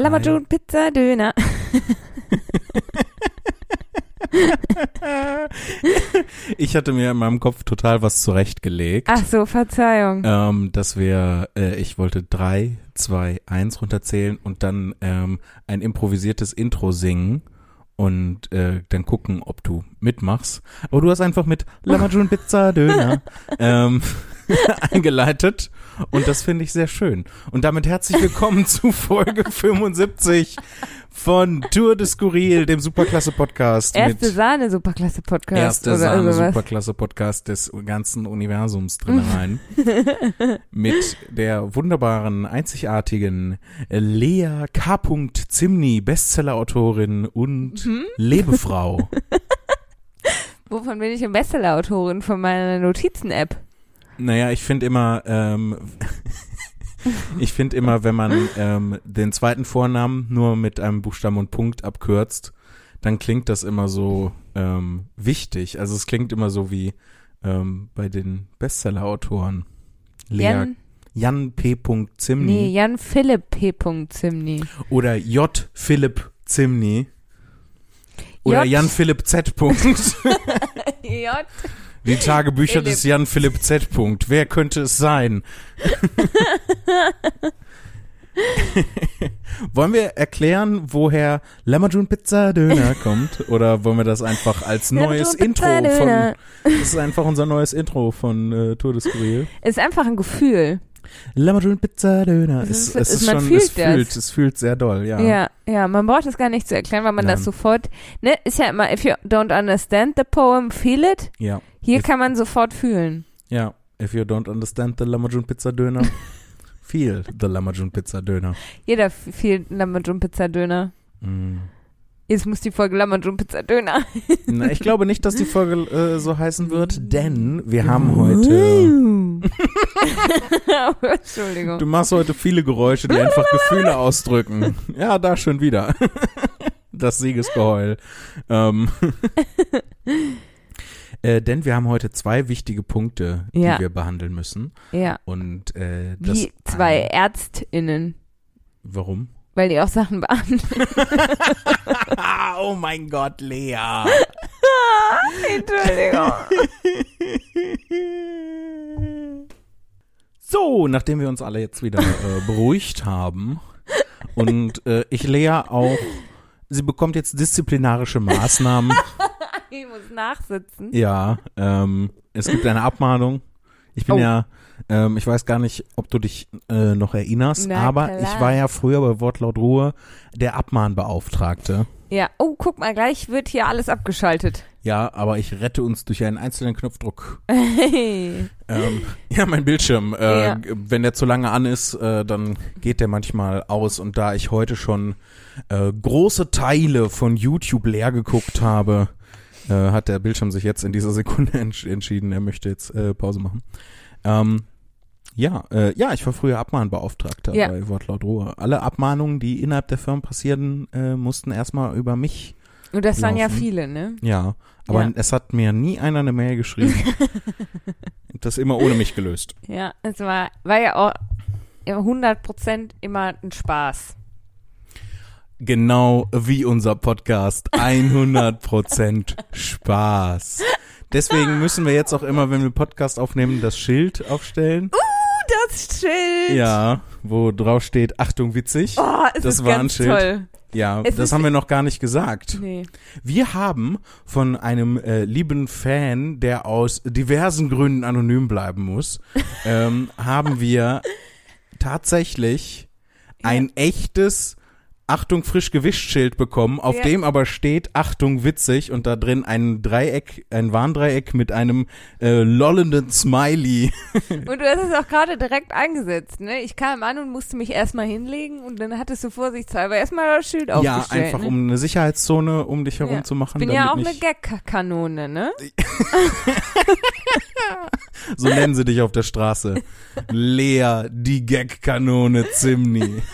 Lamajun Pizza Döner. ich hatte mir in meinem Kopf total was zurechtgelegt. Ach so, Verzeihung. Ähm, dass wir, äh, ich wollte drei, zwei, eins runterzählen und dann ähm, ein improvisiertes Intro singen und äh, dann gucken, ob du mitmachst. Aber du hast einfach mit Lamajun Pizza Döner ähm, eingeleitet und das finde ich sehr schön. Und damit herzlich willkommen zu Folge 75 von Tour de Skurril, dem Superklasse-Podcast. Erste Sahne Superklasse-Podcast. Erste Sahne Superklasse-Podcast des ganzen Universums drin rein. mit der wunderbaren, einzigartigen Lea K. Zimni, Bestseller-Autorin und hm? Lebefrau. Wovon bin ich Bestseller-Autorin? Von meiner Notizen-App. Naja, ich finde immer, ähm, ich finde immer, wenn man ähm, den zweiten Vornamen nur mit einem Buchstaben und Punkt abkürzt, dann klingt das immer so ähm, wichtig. Also es klingt immer so wie ähm, bei den Bestseller-Autoren. Jan, Jan P. Zimni. Nee, Jan Philipp P. Zimni. Oder J. Philipp Zimni. Oder J. Jan Philipp Z. J. Die Tagebücher Philipp. des Jan Philipp Z. Wer könnte es sein? wollen wir erklären, woher Lamajun Pizza Döner kommt? Oder wollen wir das einfach als neues Intro von. Das ist einfach unser neues Intro von äh, Tour de Skurril. Ist einfach ein Gefühl. Lamajun Pizza Döner. Es, ist, es ist schon, fühlt es fühlt, es fühlt sehr doll, ja. Ja, ja, man braucht es gar nicht zu erklären, weil man Nein. das sofort, ne, ist ja immer, if you don't understand the poem, feel it. Ja. Hier if, kann man sofort fühlen. Ja, if you don't understand the Lamajun Pizza Döner, feel the Lamajun Pizza Döner. Jeder fühlt Lamajun Pizza Döner. Mm. Jetzt muss die Folge Lamajun Pizza Döner. Na, ich glaube nicht, dass die Folge äh, so heißen wird, denn wir haben heute. Entschuldigung. Du machst heute viele Geräusche, die einfach Gefühle ausdrücken. Ja, da schon wieder. Das Siegesgeheul. Ähm. Äh, denn wir haben heute zwei wichtige Punkte, die ja. wir behandeln müssen. Ja. Und äh, Wie zwei ÄrztInnen. Warum? Weil die auch Sachen behandeln. oh mein Gott, Lea. Entschuldigung. So, nachdem wir uns alle jetzt wieder äh, beruhigt haben und äh, ich Lea auch, sie bekommt jetzt disziplinarische Maßnahmen. ich muss nachsitzen. Ja, ähm, es gibt eine Abmahnung. Ich bin oh. ja ähm, ich weiß gar nicht, ob du dich äh, noch erinnerst, Na, aber klar. ich war ja früher bei Wortlaut Ruhe der Abmahnbeauftragte. Ja, oh, guck mal, gleich wird hier alles abgeschaltet. Ja, aber ich rette uns durch einen einzelnen Knopfdruck. Hey. Ähm, ja, mein Bildschirm. Äh, ja. Wenn der zu lange an ist, äh, dann geht der manchmal aus. Und da ich heute schon äh, große Teile von YouTube leer geguckt habe, äh, hat der Bildschirm sich jetzt in dieser Sekunde entsch entschieden, er möchte jetzt äh, Pause machen. Ähm, ja, äh, ja, ich war früher Abmahnbeauftragter ja. bei Wortlaut Ruhe. Alle Abmahnungen, die innerhalb der Firma passierten, äh, mussten erstmal über mich. Und das laufen. waren ja viele, ne? Ja, aber ja. es hat mir nie einer eine Mail geschrieben. das immer ohne mich gelöst. Ja, es war, war ja auch 100 Prozent immer ein Spaß. Genau wie unser Podcast. 100 Prozent Spaß. Deswegen müssen wir jetzt auch immer, wenn wir Podcast aufnehmen, das Schild aufstellen. Uh, das Schild. Ja, wo drauf steht, Achtung, witzig. Oh, es das ist war ganz ein Schild. toll. Ja, es das haben wir noch gar nicht gesagt. Nee. Wir haben von einem äh, lieben Fan, der aus diversen Gründen anonym bleiben muss, ähm, haben wir tatsächlich ein echtes Achtung frisch gewischt Schild bekommen, auf ja. dem aber steht Achtung witzig und da drin ein Dreieck, ein Warndreieck mit einem äh, lollenden Smiley. Und du hast es auch gerade direkt eingesetzt, ne? Ich kam an und musste mich erstmal hinlegen und dann hattest du vorsichtshalber erstmal das Schild aufgestellt. Ja, einfach ne? um eine Sicherheitszone um dich herum ja. zu machen. Ich bin ja auch eine Gag-Kanone, ne? so nennen sie dich auf der Straße. Lea, die Gag-Kanone Zimni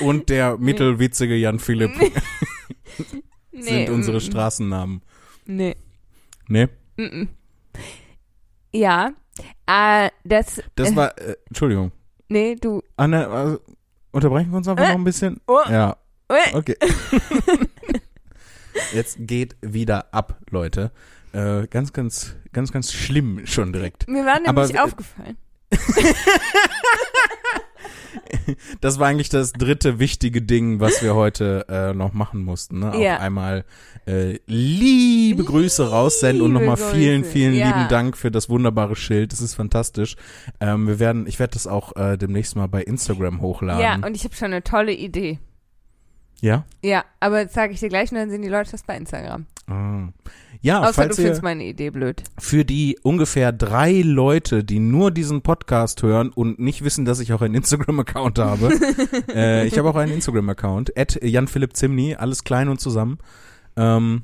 und der mittelwitzige Jan Philipp nee. sind unsere Straßennamen. Nee. Nee? Mm ja, äh, das. Das war, äh, Entschuldigung. Nee, du. Ah, ne, also, Unterbrechen wir uns einfach Äh. noch ein bisschen? Oh. Ja, Äh. okay. Jetzt geht wieder ab, Leute. Äh, ganz, ganz, ganz, ganz schlimm schon direkt. Mir war Aber nämlich w- aufgefallen. Das war eigentlich das dritte wichtige Ding, was wir heute äh, noch machen mussten. Ne? Ja. Auch einmal äh, liebe Grüße raussenden und Liebe nochmal vielen, vielen ja. lieben Dank für das wunderbare Schild. Das ist fantastisch. Ähm, wir werden, ich werde das auch äh, demnächst mal bei Instagram hochladen. Ja, und ich habe schon eine tolle Idee. Ja? Ja, aber jetzt sage ich dir gleich und dann sehen die Leute das bei Instagram. Ah. Ja, Außer du falls ihr findest meine Idee blöd. für die ungefähr drei Leute, die nur diesen Podcast hören und nicht wissen, dass ich auch einen Instagram-Account habe. äh, ich habe auch einen Instagram-Account, at Jan Zimny, alles klein und zusammen. Ähm,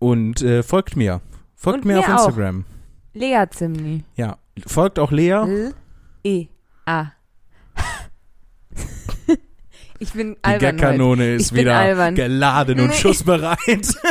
und äh, folgt mir. Folgt Und mir auf auch. Instagram. Lea Zimni. Ja. Folgt auch Lea. L E A. ich bin Die albern. heute. Gagkanone ist wieder albern. geladen und Nee. schussbereit.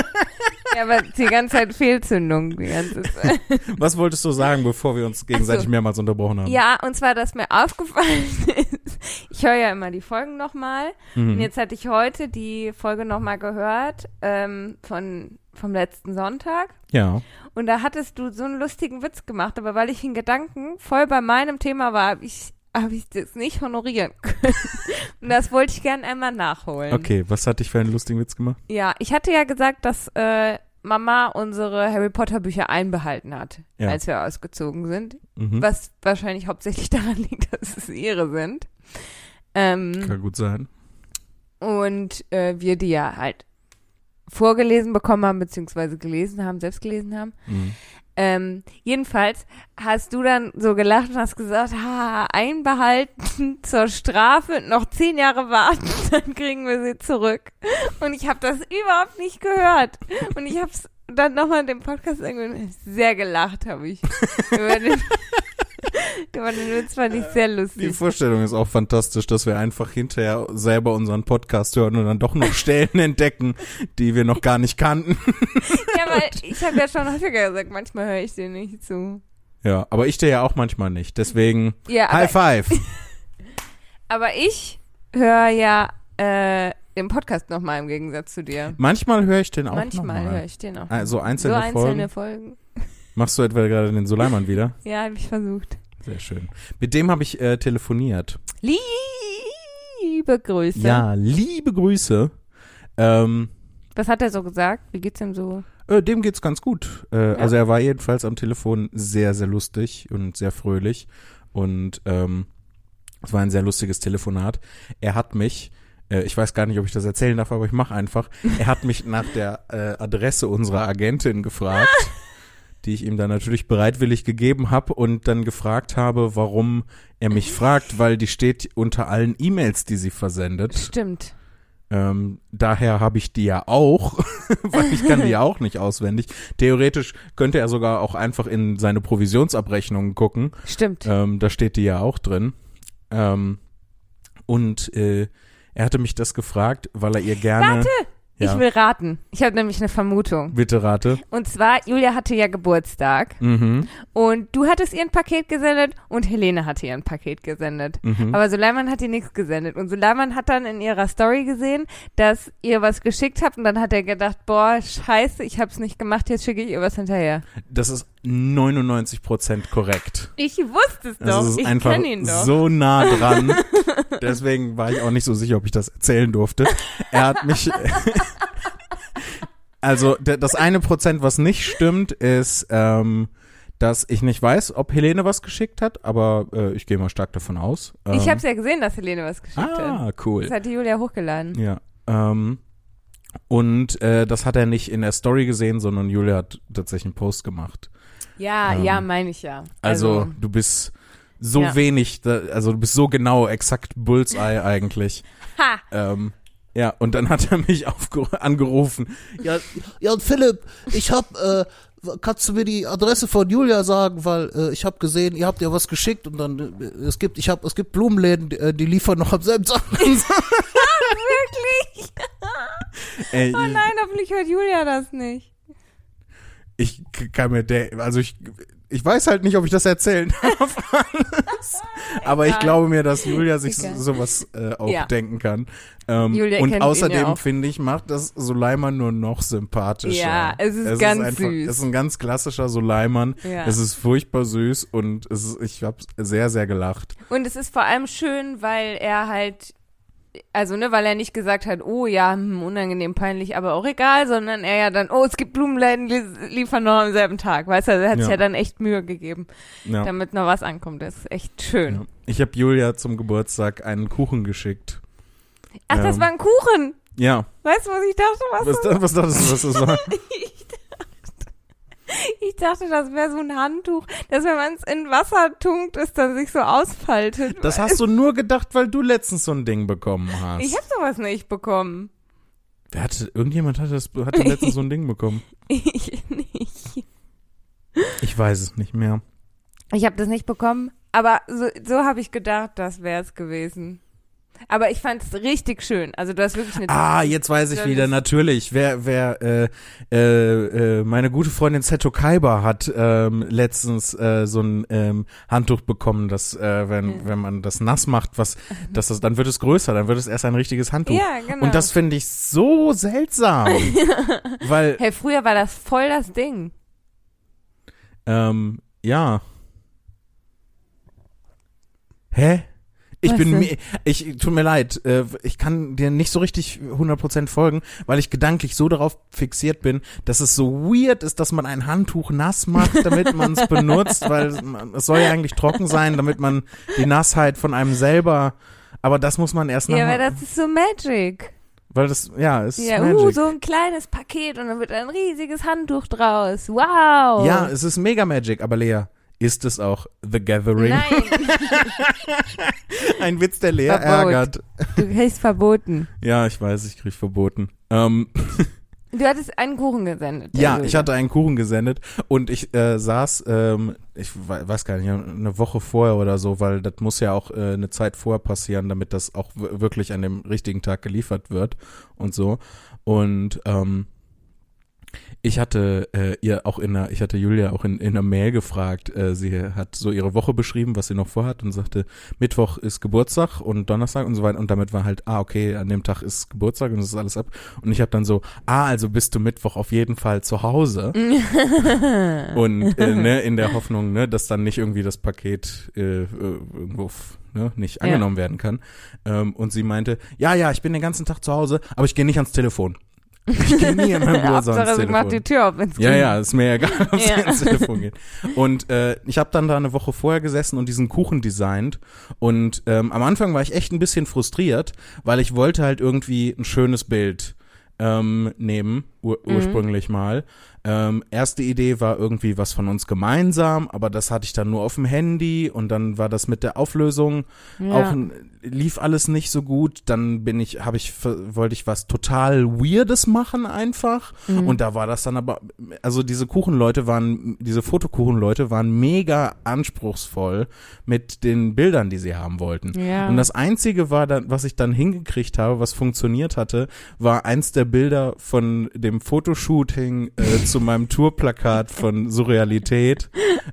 Ja, aber die ganze Zeit Fehlzündung. Die ganze Zeit. Was wolltest du sagen, bevor wir uns gegenseitig so. mehrmals unterbrochen haben? Ja, und zwar, dass mir aufgefallen ist, ich höre ja immer die Folgen nochmal. Und Mhm. jetzt hatte ich heute die Folge nochmal gehört ähm, von, vom letzten Sonntag. Ja. Und da hattest du so einen lustigen Witz gemacht, aber weil ich in Gedanken voll bei meinem Thema war, habe ich, hab ich das nicht honorieren können. Und das wollte ich gerne einmal nachholen. Okay, was hatte ich für einen lustigen Witz gemacht? Ja, ich hatte ja gesagt, dass äh, Mama unsere Harry Potter Bücher einbehalten hat, Ja. als wir ausgezogen sind. Mhm. Was wahrscheinlich hauptsächlich daran liegt, dass es ihre sind. Ähm, Kann gut sein. und äh, wir die ja halt vorgelesen bekommen haben, beziehungsweise gelesen haben, selbst gelesen haben. Mhm. Ähm, jedenfalls hast du dann so gelacht und hast gesagt, ha, einbehalten zur Strafe, noch zehn Jahre warten, dann kriegen wir sie zurück. Und ich habe das überhaupt nicht gehört. Und ich habe es dann nochmal in dem Podcast irgendwie sehr gelacht, habe ich. über, den, den Witz fand ich sehr Die lustig. Vorstellung ist auch fantastisch, dass wir einfach hinterher selber unseren Podcast hören und dann doch noch Stellen entdecken, die wir noch gar nicht kannten. Ja, weil ich habe ja schon häufiger gesagt, manchmal höre ich dir nicht zu. Ja, aber ich dir ja auch manchmal nicht. Deswegen Ja, High Five. aber ich höre ja äh, den Podcast nochmal im Gegensatz zu dir. Manchmal höre ich den auch Manchmal höre ich den auch. Also so einzelne, einzelne Folgen. Machst du etwa gerade den Suleiman wieder? Ja, habe ich versucht. Sehr schön. Mit dem habe ich äh, telefoniert. Liebe Grüße. Ja, liebe Grüße. Ähm, Was hat er so gesagt? Wie geht's ihm so? Äh, dem geht's ganz gut. Äh, Also er war jedenfalls am Telefon sehr, sehr lustig und sehr fröhlich. Und ähm, es war ein sehr lustiges Telefonat. Er hat mich, äh, ich weiß gar nicht, ob ich das erzählen darf, aber ich mache einfach. Er hat mich nach der äh, Adresse unserer Agentin gefragt, die ich ihm dann natürlich bereitwillig gegeben habe und dann gefragt habe, warum er mich fragt, weil die steht unter allen E-Mails, die sie versendet. Stimmt. Ähm, daher habe ich die ja auch, weil ich kann die ja auch nicht auswendig. Theoretisch könnte er sogar auch einfach in seine Provisionsabrechnungen gucken. Stimmt. Ähm, da steht die ja auch drin. Ähm, und äh, er hatte mich das gefragt, weil er ihr gerne. Warte! Ja, Ich will raten. Ich habe nämlich eine Vermutung. bitte rate. Und zwar, Julia hatte ja Geburtstag Mhm, und du hattest ihr ein Paket gesendet und Helene hatte ihr ein Paket gesendet. mhm. Aber Suleiman hat ihr nichts gesendet. Und Suleiman hat dann in ihrer Story gesehen, dass ihr was geschickt habt und dann hat er gedacht, boah, scheiße, ich hab's nicht gemacht, jetzt schicke ich ihr was hinterher. Das ist 99 Prozent korrekt. Ich wusste es Das doch. ist ich einfach kenn ihn doch. so nah dran. Deswegen war ich auch nicht so sicher, ob ich das erzählen durfte. Er hat mich. also das eine Prozent, was nicht stimmt, ist, ähm, dass ich nicht weiß, ob Helene was geschickt hat, aber äh, ich gehe mal stark davon aus. Ähm, ich hab's ja gesehen, dass Helene was geschickt hat. Ah, cool. Das hat die Julia hochgeladen. Ja. Ähm, und äh, das hat er nicht in der Story gesehen, sondern Julia hat tatsächlich einen Post gemacht. Ja, Ähm, ja, meine ich ja. Also, du bist so Ja. wenig, da, also du bist so genau, exakt Bullseye eigentlich. Ha! Ähm, ja, und dann hat er mich angerufen. Ja, ja und Philipp, ich hab, äh, kannst du mir die Adresse von Julia sagen, weil äh, ich habe gesehen, ihr habt ja was geschickt und dann äh, es gibt, ich hab, es gibt Blumenläden, die, äh, die liefern noch am selben Tag. Wirklich? Ey, Oh nein, hoffentlich hört Julia das nicht. Ich kann mir der, also ich, ich weiß halt nicht, ob ich das erzählen darf. alles. Aber ich glaube mir, dass Julia sich Egal. sowas äh, auch Ja. denken kann. Ähm, Julia und außerdem ja finde ich, macht das Suleiman nur noch sympathischer. Ja, es ist ganz süß. Es ist ein ganz klassischer Suleiman. Ja. Es ist furchtbar süß und es ist, ich habe sehr, sehr gelacht. Und es ist vor allem schön, weil er halt, also ne, weil er nicht gesagt hat, oh ja, hm, unangenehm, peinlich, aber auch egal, sondern er ja dann, oh, es gibt Blumenläden, die liefern noch am selben Tag, weißt du, er hat sich Ja. ja dann echt Mühe gegeben, Ja. damit noch was ankommt. Das ist echt schön. Ja. Ich habe Julia zum Geburtstag einen Kuchen geschickt. Ach, das Ähm, war ein Kuchen. Ja, Weißt du, was ich dachte? Was was, das? was dachtest du, was das war? Ich dachte, das wäre so ein Handtuch, dass wenn man es in Wasser tunkt, es dann sich so ausfaltet. Das hast du nur gedacht, weil du letztens so ein Ding bekommen hast. ich habe sowas nicht bekommen. Wer hatte, irgendjemand hatte, das, hatte letztens so ein Ding bekommen. Ich nicht. Ich weiß es nicht mehr. Ich habe das nicht bekommen, aber so, so habe ich gedacht, das wäre es gewesen. Aber ich fand es richtig schön. Also du hast wirklich eine Ah, jetzt weiß ich wieder, natürlich. Wer, wer, äh, äh, äh, meine gute Freundin Seto Kaiba hat ähm, letztens äh, so ein ähm, Handtuch bekommen, dass äh, wenn, Ja. wenn man das nass macht, was, dass das, dann wird es größer, dann wird es erst ein richtiges Handtuch. Ja, genau. Und das finde ich so seltsam. weil, Hey, früher war das voll das Ding. ähm, ja. Hä? Ich Was bin mir, ich, tut mir leid, äh, ich kann dir nicht so richtig 100% folgen, weil ich gedanklich so darauf fixiert bin, dass es so weird ist, dass man ein Handtuch nass macht, damit man es benutzt, weil man, es soll ja eigentlich trocken sein, damit man die Nassheit von einem selber, aber das muss man erst Ja, nach, aber das ist so Magic. weil das, ja, ist Ja, Magic. uh, so ein kleines Paket und dann wird ein riesiges Handtuch draus. Wow. Ja, es ist mega Magic, aber Lea, ist es auch The Gathering? Nein, Ein Witz, der Lea Verbot. ärgert. du kriegst verboten. Ja, ich weiß, ich krieg verboten. Ähm, Du hattest einen Kuchen gesendet. ja, Julia. ich hatte einen Kuchen gesendet und ich äh, saß, ähm, ich we- weiß gar nicht, eine Woche vorher oder so, weil das muss ja auch äh, eine Zeit vorher passieren, damit das auch wirklich an dem richtigen Tag geliefert wird und so. Und ähm, ich hatte äh, ihr auch in einer, ich hatte Julia auch in, in einer Mail gefragt, äh, sie hat so ihre Woche beschrieben, was sie noch vorhat und sagte, Mittwoch ist Geburtstag und Donnerstag und so weiter und damit war halt, ah, okay, an dem Tag ist Geburtstag und das ist alles ab. Und ich habe dann so, ah, also bist du Mittwoch auf jeden Fall zu Hause. und äh, ne, in der Hoffnung, ne, dass dann nicht irgendwie das Paket äh, irgendwo ne, nicht Ja. angenommen werden kann. Ähm, und sie meinte, ja, ja, ich bin den ganzen Tag zu Hause, aber ich gehe nicht ans Telefon. Ich gehe nie in meinem Geburtstag ans Hauptsache, Telefon. macht die Tür auf, wenn's Ja, geht. ja, ist mir egal, ob Ja. ins Telefon geht. Und äh, ich habe dann da eine Woche vorher gesessen und diesen Kuchen designt. Und ähm, am Anfang war ich echt ein bisschen frustriert, weil ich wollte halt irgendwie ein schönes Bild ähm, nehmen, ur Mhm. ursprünglich mal. Ähm, erste Idee war irgendwie was von uns gemeinsam, aber das hatte ich dann nur auf dem Handy und dann war das mit der Auflösung Ja. auch lief alles nicht so gut. Dann bin ich, habe ich, wollte ich was total Weirdes machen einfach. Mhm. Und da war das dann aber, also diese Kuchenleute waren, diese Fotokuchenleute waren mega anspruchsvoll mit den Bildern, die sie haben wollten. Ja. Und das einzige war dann, was ich dann hingekriegt habe, was funktioniert hatte, war eins der Bilder von dem Fotoshooting äh, zu meinem Tourplakat von Surrealität.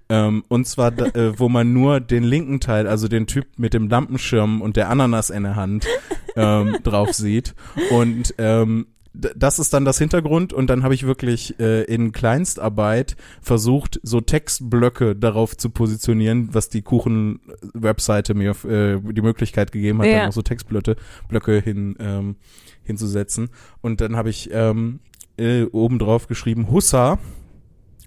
Ähm, und zwar, da, äh, wo man nur den linken Teil, also den Typ mit dem Lampenschirm und der Ananas in der Hand ähm, drauf sieht. Und ähm, das ist dann das Hintergrund und dann habe ich wirklich äh, in Kleinstarbeit versucht, so Textblöcke darauf zu positionieren, was die Kuchen-Webseite mir äh, die Möglichkeit gegeben hat, Ja. dann noch so Textblöcke Blöcke hin, ähm, hinzusetzen. Und dann habe ich ähm, äh, oben drauf geschrieben, Hussa,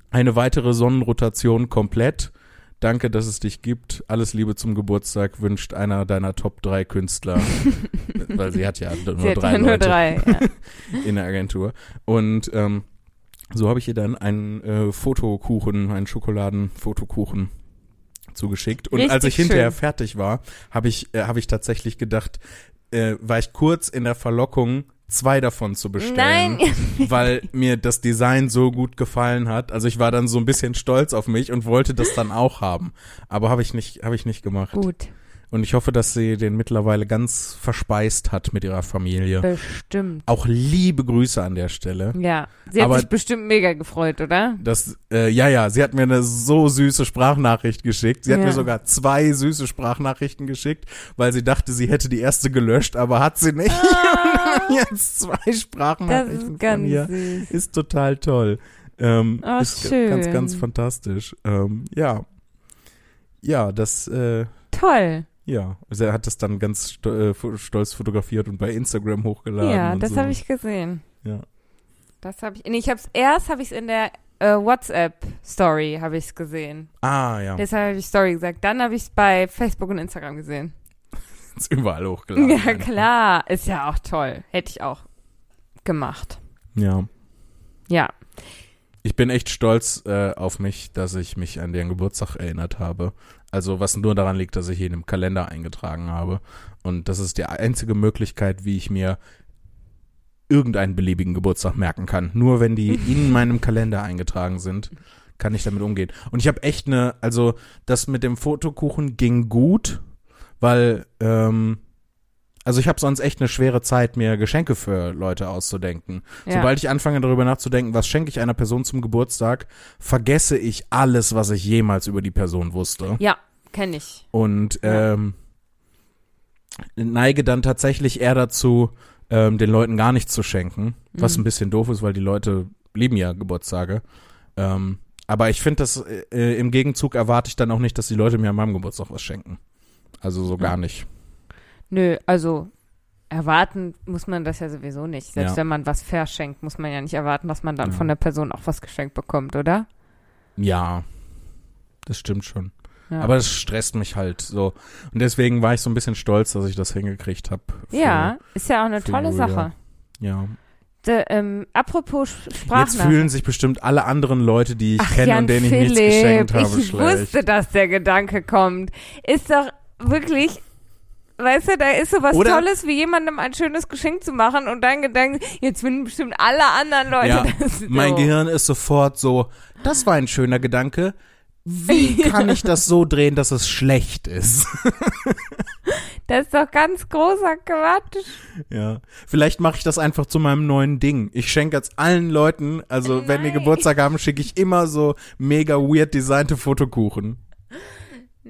eine weitere Sonnenrotation komplett. Danke, dass es dich gibt. Alles Liebe zum Geburtstag wünscht einer deiner Top 3 Künstler. Weil sie hat ja nur Sie drei ja nur drei. Ja. in der Agentur. Und ähm, so habe ich ihr dann einen äh, Fotokuchen, einen Schokoladenfotokuchen zugeschickt. Und Richtig als ich hinterher schön. fertig war, habe ich, äh, habe ich tatsächlich gedacht, äh, war ich kurz in der Verlockung, zwei davon zu bestellen. Nein. weil mir das Design so gut gefallen hat. Also ich war dann so ein bisschen stolz auf mich und wollte das dann auch haben. Aber habe ich nicht, habe ich nicht gemacht. Gut. Und ich hoffe, dass sie den mittlerweile ganz verspeist hat mit ihrer Familie. Bestimmt. Auch liebe Grüße an der Stelle. Ja, sie hat Aber- sich bestimmt mega gefreut, oder? Das, äh, ja, ja, sie hat mir eine so süße Sprachnachricht geschickt. Sie hat Ja. mir sogar zwei süße Sprachnachrichten geschickt, weil sie dachte, sie hätte die erste gelöscht, aber hat sie nicht. Jetzt zwei Ah. Das Sprachnachrichten ist von ganz ihr. süß. Ist total toll. Ähm, Oh, ist schön. ganz, ganz fantastisch. Ähm, ja. Ja, das, äh, Toll. Ja. Also er hat das dann ganz äh, stolz fotografiert und bei Instagram hochgeladen. Ja, das so. habe ich gesehen. Ja. Das habe ich. Nee, ich hab's erst habe ich es in der äh, WhatsApp Story habe ich es gesehen. Ah, ja. Deshalb habe ich Story gesagt. Dann habe ich es bei Facebook und Instagram gesehen. Ist überall hochgeladen. Ja, einfach. klar. Ist ja auch toll. Hätte ich auch gemacht. Ja. Ja. Ich bin echt stolz äh, auf mich, dass ich mich an deren Geburtstag erinnert habe. Also was nur daran liegt, dass ich ihn im Kalender eingetragen habe. Und das ist die einzige Möglichkeit, wie ich mir irgendeinen beliebigen Geburtstag merken kann. Nur wenn die in meinem Kalender eingetragen sind, kann ich damit umgehen. Und ich habe echt eine, also das mit dem Fotokuchen ging gut, weil, ähm, also ich habe sonst echt eine schwere Zeit, mir Geschenke für Leute auszudenken. ja. Sobald ich anfange darüber nachzudenken, was schenke ich einer Person zum Geburtstag, vergesse ich alles, was ich jemals über die Person wusste. ja, kenne ich. Und ähm, neige dann tatsächlich eher dazu, ähm, den Leuten gar nichts zu schenken, was Mhm. ein bisschen doof ist, weil die Leute lieben ja Geburtstage. Ähm, aber ich finde, das äh, im Gegenzug erwarte ich dann auch nicht, dass die Leute mir an meinem Geburtstag was schenken. Also so gar Ja. nicht. Nö, also erwarten muss man das ja sowieso nicht. Selbst Ja. wenn man was verschenkt, muss man ja nicht erwarten, dass man dann Ja. von der Person auch was geschenkt bekommt, oder? Ja, das stimmt schon. Ja. Aber das stresst mich halt so. Und deswegen war ich so ein bisschen stolz, dass ich das hingekriegt habe. ja, ist ja auch eine tolle Julia. Sache. Ja. De, ähm, apropos Sch- Jetzt fühlen sich bestimmt alle anderen Leute, die ich Ach, kenne Jan und denen ich Philipp, nichts geschenkt habe, ich schlecht. wusste, dass der Gedanke kommt. Ist doch wirklich, weißt du, da ist so was Oder- Tolles, wie jemandem ein schönes Geschenk zu machen und dein Gedanke, jetzt finden bestimmt alle anderen Leute Ja, das so. Mein Gehirn ist sofort so, das war ein schöner Gedanke. Wie kann ich das so drehen, dass es schlecht ist? Das ist doch ganz großer Quatsch. ja. Vielleicht mache ich das einfach zu meinem neuen Ding. Ich schenke jetzt allen Leuten, also wenn die Nein. Geburtstag haben, schicke ich immer so mega weird designte Fotokuchen.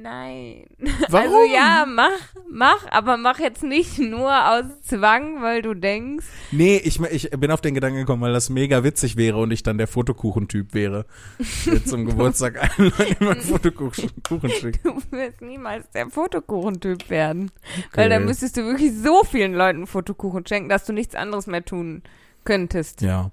Nein. Warum? Also ja, mach, mach, aber mach jetzt nicht nur aus Zwang, weil du denkst, Nee, ich, ich bin auf den Gedanken gekommen, weil das mega witzig wäre und ich dann der Fotokuchentyp wäre. Jetzt zum Geburtstag allen Leuten Fotokuchen Kuchen schicken. du wirst niemals der Fotokuchentyp werden. Weil dann müsstest du wirklich so vielen Leuten Fotokuchen schenken, dass du nichts anderes mehr tun könntest. Ja.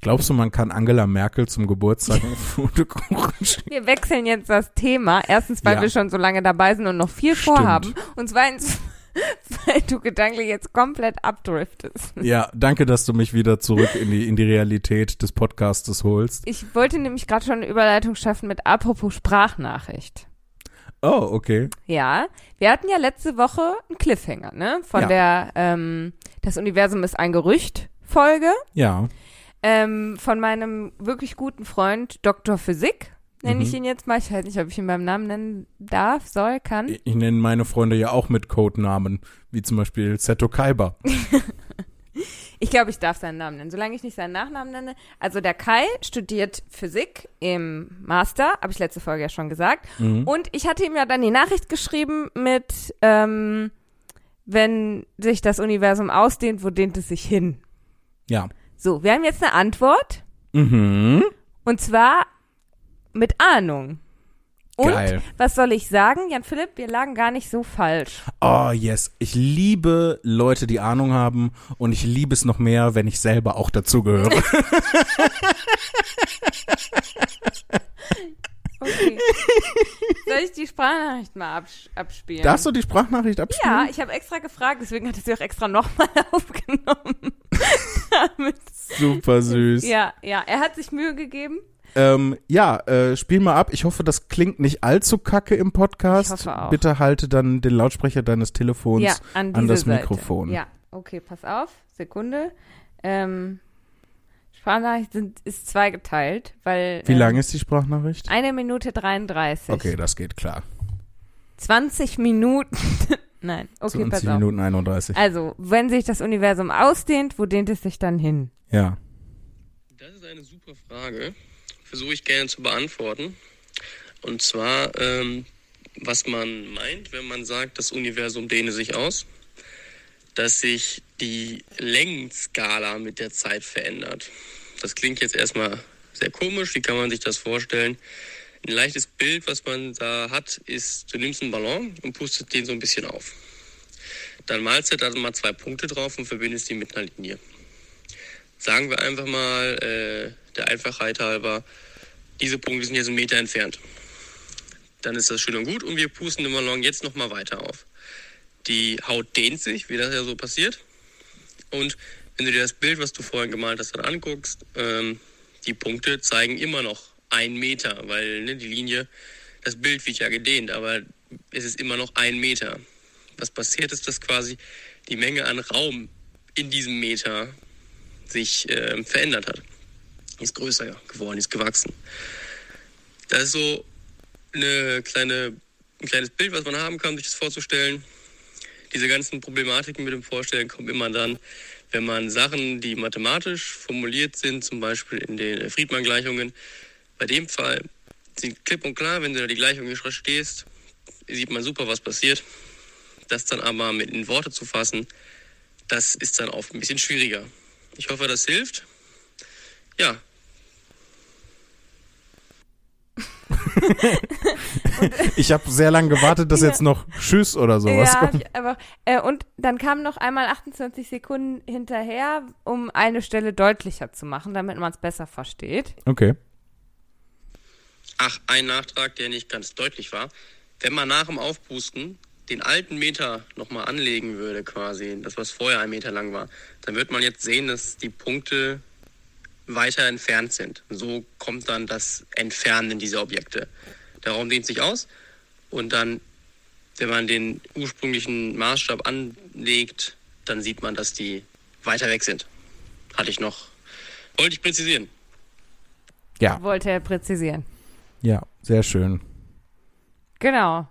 Glaubst du, man kann Angela Merkel zum Geburtstag einen Fotokuchen schicken? Wir wechseln jetzt das Thema. Erstens, weil Ja. wir schon so lange dabei sind und noch viel Stimmt. vorhaben. Und zweitens, weil du gedanklich jetzt komplett abdriftest. Ja, danke, dass du mich wieder zurück in die, in die Realität des Podcastes holst. Ich wollte nämlich gerade schon eine Überleitung schaffen mit apropos Sprachnachricht. Oh, okay. Ja, wir hatten ja letzte Woche einen Cliffhanger, ne? Von Ja. der ähm, Das Universum ist ein Gerücht Folge. Ja. Ähm, von meinem wirklich guten Freund Dr. Physik, nenne ich Mhm. ihn jetzt mal. Ich weiß nicht, ob ich ihn beim Namen nennen darf, soll, kann. Ich, ich nenne meine Freunde ja auch mit Codenamen, wie zum Beispiel Seto Kaiba. Ich glaube, ich darf seinen Namen nennen, solange ich nicht seinen Nachnamen nenne. Also der Kai studiert Physik im Master, habe ich letzte Folge ja schon gesagt. Mhm. Und ich hatte ihm ja dann die Nachricht geschrieben mit, ähm, wenn sich das Universum ausdehnt, wo dehnt es sich hin? Ja. So, wir haben jetzt eine Antwort. Mhm. Und zwar mit Ahnung. Und Geil. was soll ich sagen? Jan Philipp, wir lagen gar nicht so falsch. Oh, yes. Ich liebe Leute, die Ahnung haben und ich liebe es noch mehr, wenn ich selber auch dazugehöre. Okay. soll ich die Sprachnachricht mal abs abspielen? Darfst du die Sprachnachricht abspielen? Ja, ich habe extra gefragt, deswegen hat es sie auch extra nochmal aufgenommen. Super süß. ja, ja, er hat sich Mühe gegeben. Ähm, ja, äh, spiel mal ab. Ich hoffe, das klingt nicht allzu kacke im Podcast. Ich hoffe auch. Bitte halte dann den Lautsprecher deines Telefons ja, an, diese an das Seite. Mikrofon. Ja, okay, pass auf. Sekunde. Ähm, Sprachnachricht sind, ist zweigeteilt, weil. Wie ähm, lang ist die Sprachnachricht? Eine Minute 33. Okay, das geht klar. 20 Minuten. Nein, okay, 20 pass auf. Minuten 31. Also, wenn sich das Universum ausdehnt, wo dehnt es sich dann hin? Ja. Das ist eine super Frage. Versuche ich gerne zu beantworten. Und zwar, ähm, was man meint, wenn man sagt, das Universum dehne sich aus, dass sich die Längenskala mit der Zeit verändert. Das klingt jetzt erstmal sehr komisch. Wie kann man sich das vorstellen? Ein leichtes Bild, was man da hat, ist, du nimmst einen Ballon und pustest den so ein bisschen auf. Dann malst du da mal zwei Punkte drauf und verbindest die mit einer Linie. Sagen wir einfach mal, äh, der Einfachheit halber, diese Punkte sind jetzt einen Meter entfernt. Dann ist das schön und gut und wir pusten den Ballon jetzt nochmal weiter auf. Die Haut dehnt sich, wie das ja so passiert. Und wenn du dir das Bild, was du vorhin gemalt hast, dann anguckst, ähm, die Punkte zeigen immer noch einen Meter, weil ne, die Linie, das Bild wird ja gedehnt, aber es ist immer noch ein Meter. Was passiert ist, dass quasi die Menge an Raum in diesem Meter sich äh, verändert hat. Ist größer geworden, ist gewachsen. Das ist so eine kleine, ein kleines Bild, was man haben kann, sich das vorzustellen. Diese ganzen Problematiken mit dem Vorstellen kommen immer dann, wenn man Sachen, die mathematisch formuliert sind, zum Beispiel in den Friedmann-Gleichungen, bei dem Fall sind klipp und klar, wenn du da die Gleichung verstehst, sieht man super, was passiert. Das dann aber mit in Worte zu fassen, das ist dann oft ein bisschen schwieriger. Ich hoffe, das hilft. Ja, Ich habe sehr lange gewartet, dass Ja. jetzt noch Tschüss oder sowas ja, kommt. ich einfach, äh, und dann kam noch einmal 28 Sekunden hinterher, um eine Stelle deutlicher zu machen, damit man es besser versteht. Okay. Ach, ein Nachtrag, der nicht ganz deutlich war. Wenn man nach dem Aufpusten den alten Meter nochmal anlegen würde, quasi, das was vorher ein Meter lang war, dann wird man jetzt sehen, dass die Punkte weiter entfernt sind. So kommt dann das Entfernen dieser Objekte. Der Raum dehnt sich aus und dann, wenn man den ursprünglichen Maßstab anlegt, dann sieht man, dass die weiter weg sind. Hatte ich noch, wollte ich präzisieren. Ja, Wollte er präzisieren. ja, sehr schön. Genau.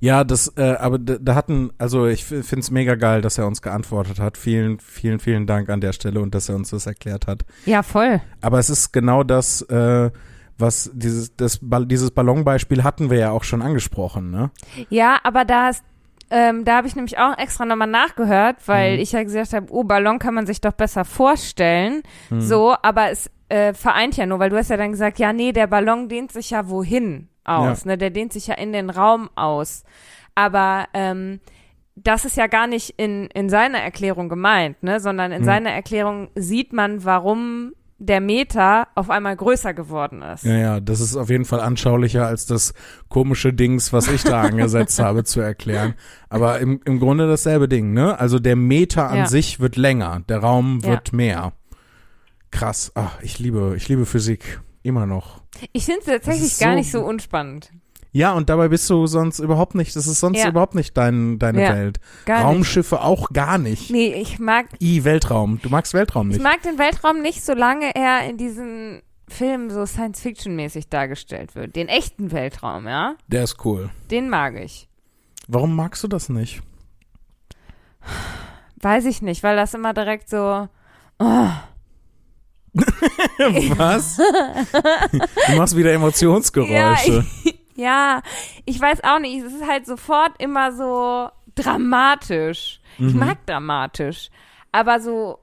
Ja, das, äh, aber da, da hatten, also ich finde es mega geil, dass er uns geantwortet hat. Vielen, vielen, vielen Dank an der Stelle und dass er uns das erklärt hat. Ja, voll. Aber es ist genau das, äh, was dieses, das, Ball- dieses Ballonbeispiel hatten wir ja auch schon angesprochen, ne? Ja, aber da hast, ähm, da habe ich nämlich auch extra nochmal nachgehört, weil Mhm. ich ja gesagt habe, oh, Ballon kann man sich doch besser vorstellen. Mhm. So, aber es äh, vereint ja nur, weil du hast ja dann gesagt, ja, nee, der Ballon dehnt sich ja wohin aus, ne? Der dehnt sich ja in den Raum aus. Aber ähm, das ist ja gar nicht in, in seiner Erklärung gemeint, ne? Sondern in Mhm. seiner Erklärung sieht man, warum der Meter auf einmal größer geworden ist. Ja, ja, das ist auf jeden Fall anschaulicher als das komische Dings, was ich da angesetzt habe zu erklären. Aber im, im Grunde dasselbe Ding, ne? Also der Meter an Ja. sich wird länger, der Raum Ja. wird mehr. Krass. Ach, ich liebe, ich liebe Physik. Immer noch. Ich finde es tatsächlich gar so- nicht so unspannend. Ja, und dabei bist du sonst überhaupt nicht, das ist sonst Ja. überhaupt nicht dein, deine Ja, Welt. Gar nicht. Raumschiffe auch gar nicht. Nee, ich mag, I, Weltraum. Du magst Weltraum ich nicht. mag den Weltraum nicht, solange er in diesen Filmen so Science-Fiction-mäßig dargestellt wird. Den echten Weltraum, ja? Der ist cool. Den mag ich. Warum magst du das nicht? Weiß ich nicht, weil das immer direkt so. Oh, Was? du machst wieder Emotionsgeräusche. ja, ich weiß auch nicht. Es ist halt sofort immer so dramatisch. Ich Mhm. mag dramatisch. Aber so.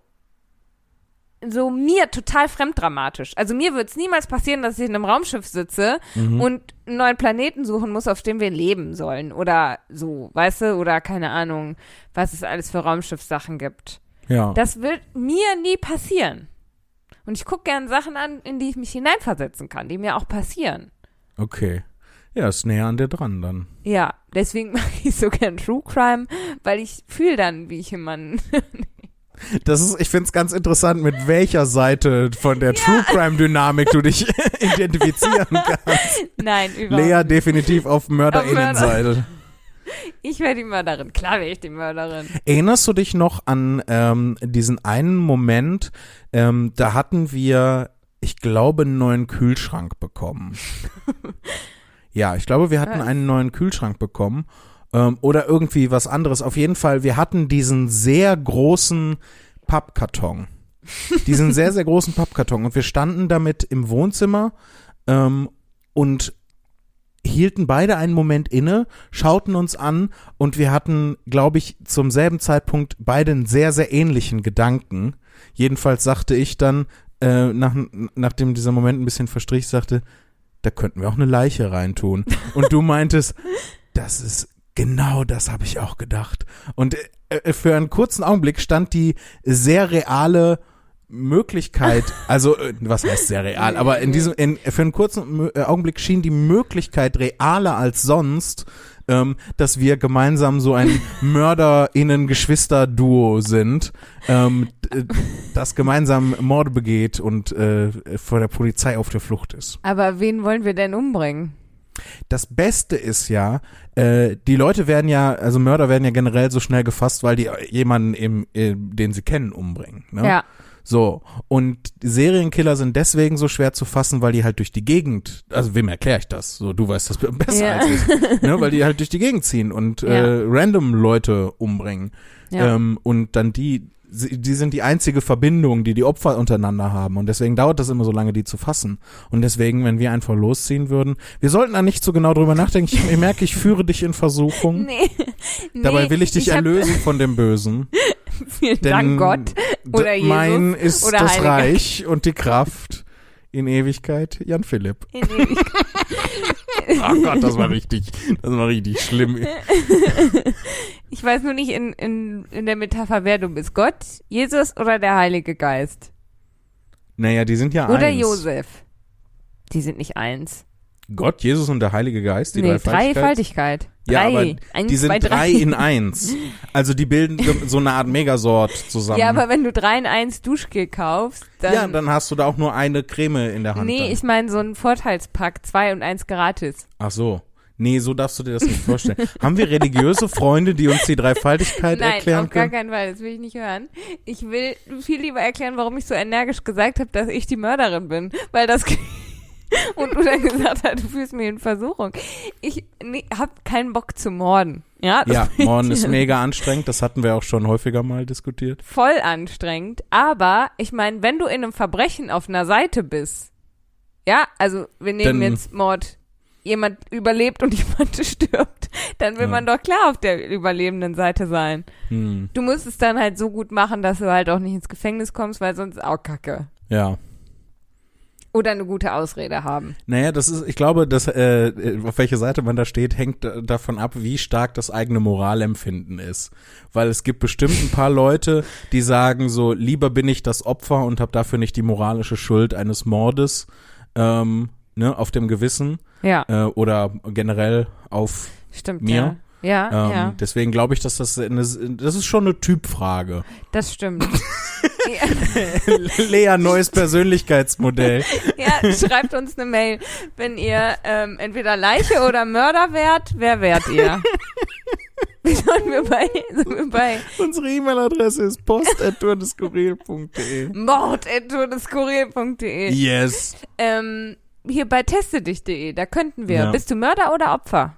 So mir total fremddramatisch. Also mir wird es niemals passieren, dass ich in einem Raumschiff sitze Mhm. und einen neuen Planeten suchen muss, auf dem wir leben sollen. Oder so, weißt du? Oder keine Ahnung, was es alles für Raumschiffsachen gibt. ja. Das wird mir nie passieren. Und ich gucke gern Sachen an, in die ich mich hineinversetzen kann, die mir auch passieren. Okay. Ja, ist näher an dir dran dann. Ja, deswegen mag ich so gern True Crime, weil ich fühle dann, wie ich jemanden. Das ist, ich finde es ganz interessant, mit welcher Seite von der True Crime Dynamik du dich identifizieren kannst. Nein, überhaupt Lea definitiv auf Mörderinnenseite. Ich wäre die Mörderin. Klar wäre ich die Mörderin. Erinnerst du dich noch an ähm, diesen einen Moment, ähm, da hatten wir, ich glaube, einen neuen Kühlschrank bekommen. Ja, ich glaube, wir hatten einen neuen Kühlschrank bekommen ähm, oder irgendwie was anderes. Auf jeden Fall, wir hatten diesen sehr großen Pappkarton. diesen sehr, sehr großen Pappkarton. Und wir standen damit im Wohnzimmer ähm, und hielten beide einen Moment inne, schauten uns an und wir hatten, glaube ich, zum selben Zeitpunkt beide einen sehr, sehr ähnlichen Gedanken. Jedenfalls sagte ich dann, äh, nach, nachdem dieser Moment ein bisschen verstrich, sagte, da könnten wir auch eine Leiche reintun. Und du meintest, das ist genau das habe ich auch gedacht. Und äh, für einen kurzen Augenblick stand die sehr reale Möglichkeit, also äh, was heißt sehr real, aber in diesem, in, für einen kurzen äh, Augenblick schien die Möglichkeit realer als sonst, ähm, dass wir gemeinsam so ein Mörderinnen-Geschwister-Duo sind, ähm, d- das gemeinsam Morde begeht und äh, vor der Polizei auf der Flucht ist. Aber wen wollen wir denn umbringen? Das Beste ist ja, äh, die Leute werden ja, also Mörder werden ja generell so schnell gefasst, weil die jemanden, im, äh, den sie kennen, umbringen. Ne? Ja. So, und Serienkiller sind deswegen so schwer zu fassen, weil die halt durch die Gegend, also wem erkläre ich das? So, du weißt das besser Ja. als ich. Ne? Weil die halt durch die Gegend ziehen und äh, Ja. random Leute umbringen. Ja. Ähm, und dann die, sie- die sind die einzige Verbindung, die die Opfer untereinander haben. Und deswegen dauert das immer so lange, die zu fassen. Und deswegen, wenn wir einfach losziehen würden, wir sollten da nicht so genau drüber nachdenken. Ich, ich merke, ich führe dich in Versuchung. Nee. nee. Dabei will ich dich hab- erlösen von dem Bösen. Vielen Dank Gott. Oder d- mein Jesus ist oder das Heiliger. Reich und die Kraft in Ewigkeit. Jan Philipp. In Ewigkeit. Oh Gott, das war richtig, das war richtig schlimm. Ich weiß nur nicht in, in, in der Metapher, wer du bist. Gott, Jesus oder der Heilige Geist? Naja, die sind ja Oder eins. Josef? Die sind nicht eins. Gott, Jesus und der Heilige Geist, die nee, Dreifaltigkeit. Dreifaltigkeit. Ja, Drei. aber Eins, die sind zwei, drei in eins. Also die bilden so- eine Art Megasort zusammen. Ja, aber wenn du drei in eins Duschgel kaufst, dann. ja, dann hast du da auch nur eine Creme in der Hand. nee, dann. ich meine so ein Vorteilspack, zwei und eins gratis. Ach so. Nee, so darfst du dir das nicht vorstellen. Haben wir religiöse Freunde, die uns die Dreifaltigkeit Nein, erklären auf gar können? keinen Fall, das will ich nicht hören. Ich will viel lieber erklären, warum ich so energisch gesagt habe, dass ich die Mörderin bin. Weil das. Und du dann gesagt hast, du fühlst mich in Versuchung. Ich nee, hab keinen Bock zu morden. Ja, das Ja, Morden ist mega anstrengend. Das hatten wir auch schon häufiger mal diskutiert. voll anstrengend. Aber ich meine, wenn du in einem Verbrechen auf einer Seite bist, ja, also wir nehmen Dann- jetzt Mord, jemand überlebt und jemand stirbt, dann will Ja. man doch klar auf der überlebenden Seite sein. Hm. Du musst es dann halt so gut machen, dass du halt auch nicht ins Gefängnis kommst, weil sonst ist auch kacke. Ja. Oder eine gute Ausrede haben. Naja, das ist, ich glaube, dass, äh, auf welche Seite man da steht, hängt da- davon ab, wie stark das eigene Moralempfinden ist. Weil es gibt bestimmt ein paar Leute, die sagen so, lieber bin ich das Opfer und habe dafür nicht die moralische Schuld eines Mordes ähm, ne, auf dem Gewissen Ja, äh, oder generell auf stimmt. mir? Ja, ja, ähm, ja Deswegen glaube ich, dass das eine, das ist schon eine Typfrage. das stimmt. Lea, neues Persönlichkeitsmodell. ja, schreibt uns eine Mail. Wenn ihr ähm, entweder Leiche oder Mörder wärt, wer wärt ihr? Sollen wir bei, sollen wir bei Unsere E-Mail-Adresse ist post.tourdeskurril.de. mord.todeskurrier.de Yes. ähm, hier bei testedich.de, da könnten wir. Ja. Bist du Mörder oder Opfer?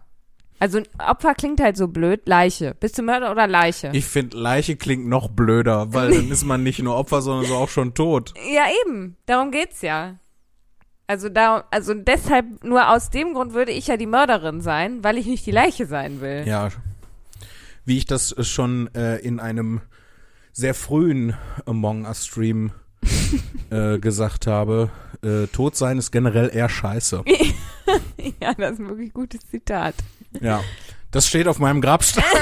Also Opfer klingt halt so blöd. Leiche. Bist du Mörder oder Leiche? Ich finde, Leiche klingt noch blöder, weil dann ist man nicht nur Opfer, sondern so auch schon tot. ja, eben. Darum geht's ja. Also da, also deshalb, nur aus dem Grund würde ich ja die Mörderin sein, weil ich nicht die Leiche sein will. Ja. Wie ich das schon äh, in einem sehr frühen Among Us Stream äh, gesagt habe, äh, tot sein ist generell eher scheiße. Ja, das ist ein wirklich gutes Zitat. Ja. Das steht auf meinem Grabstein.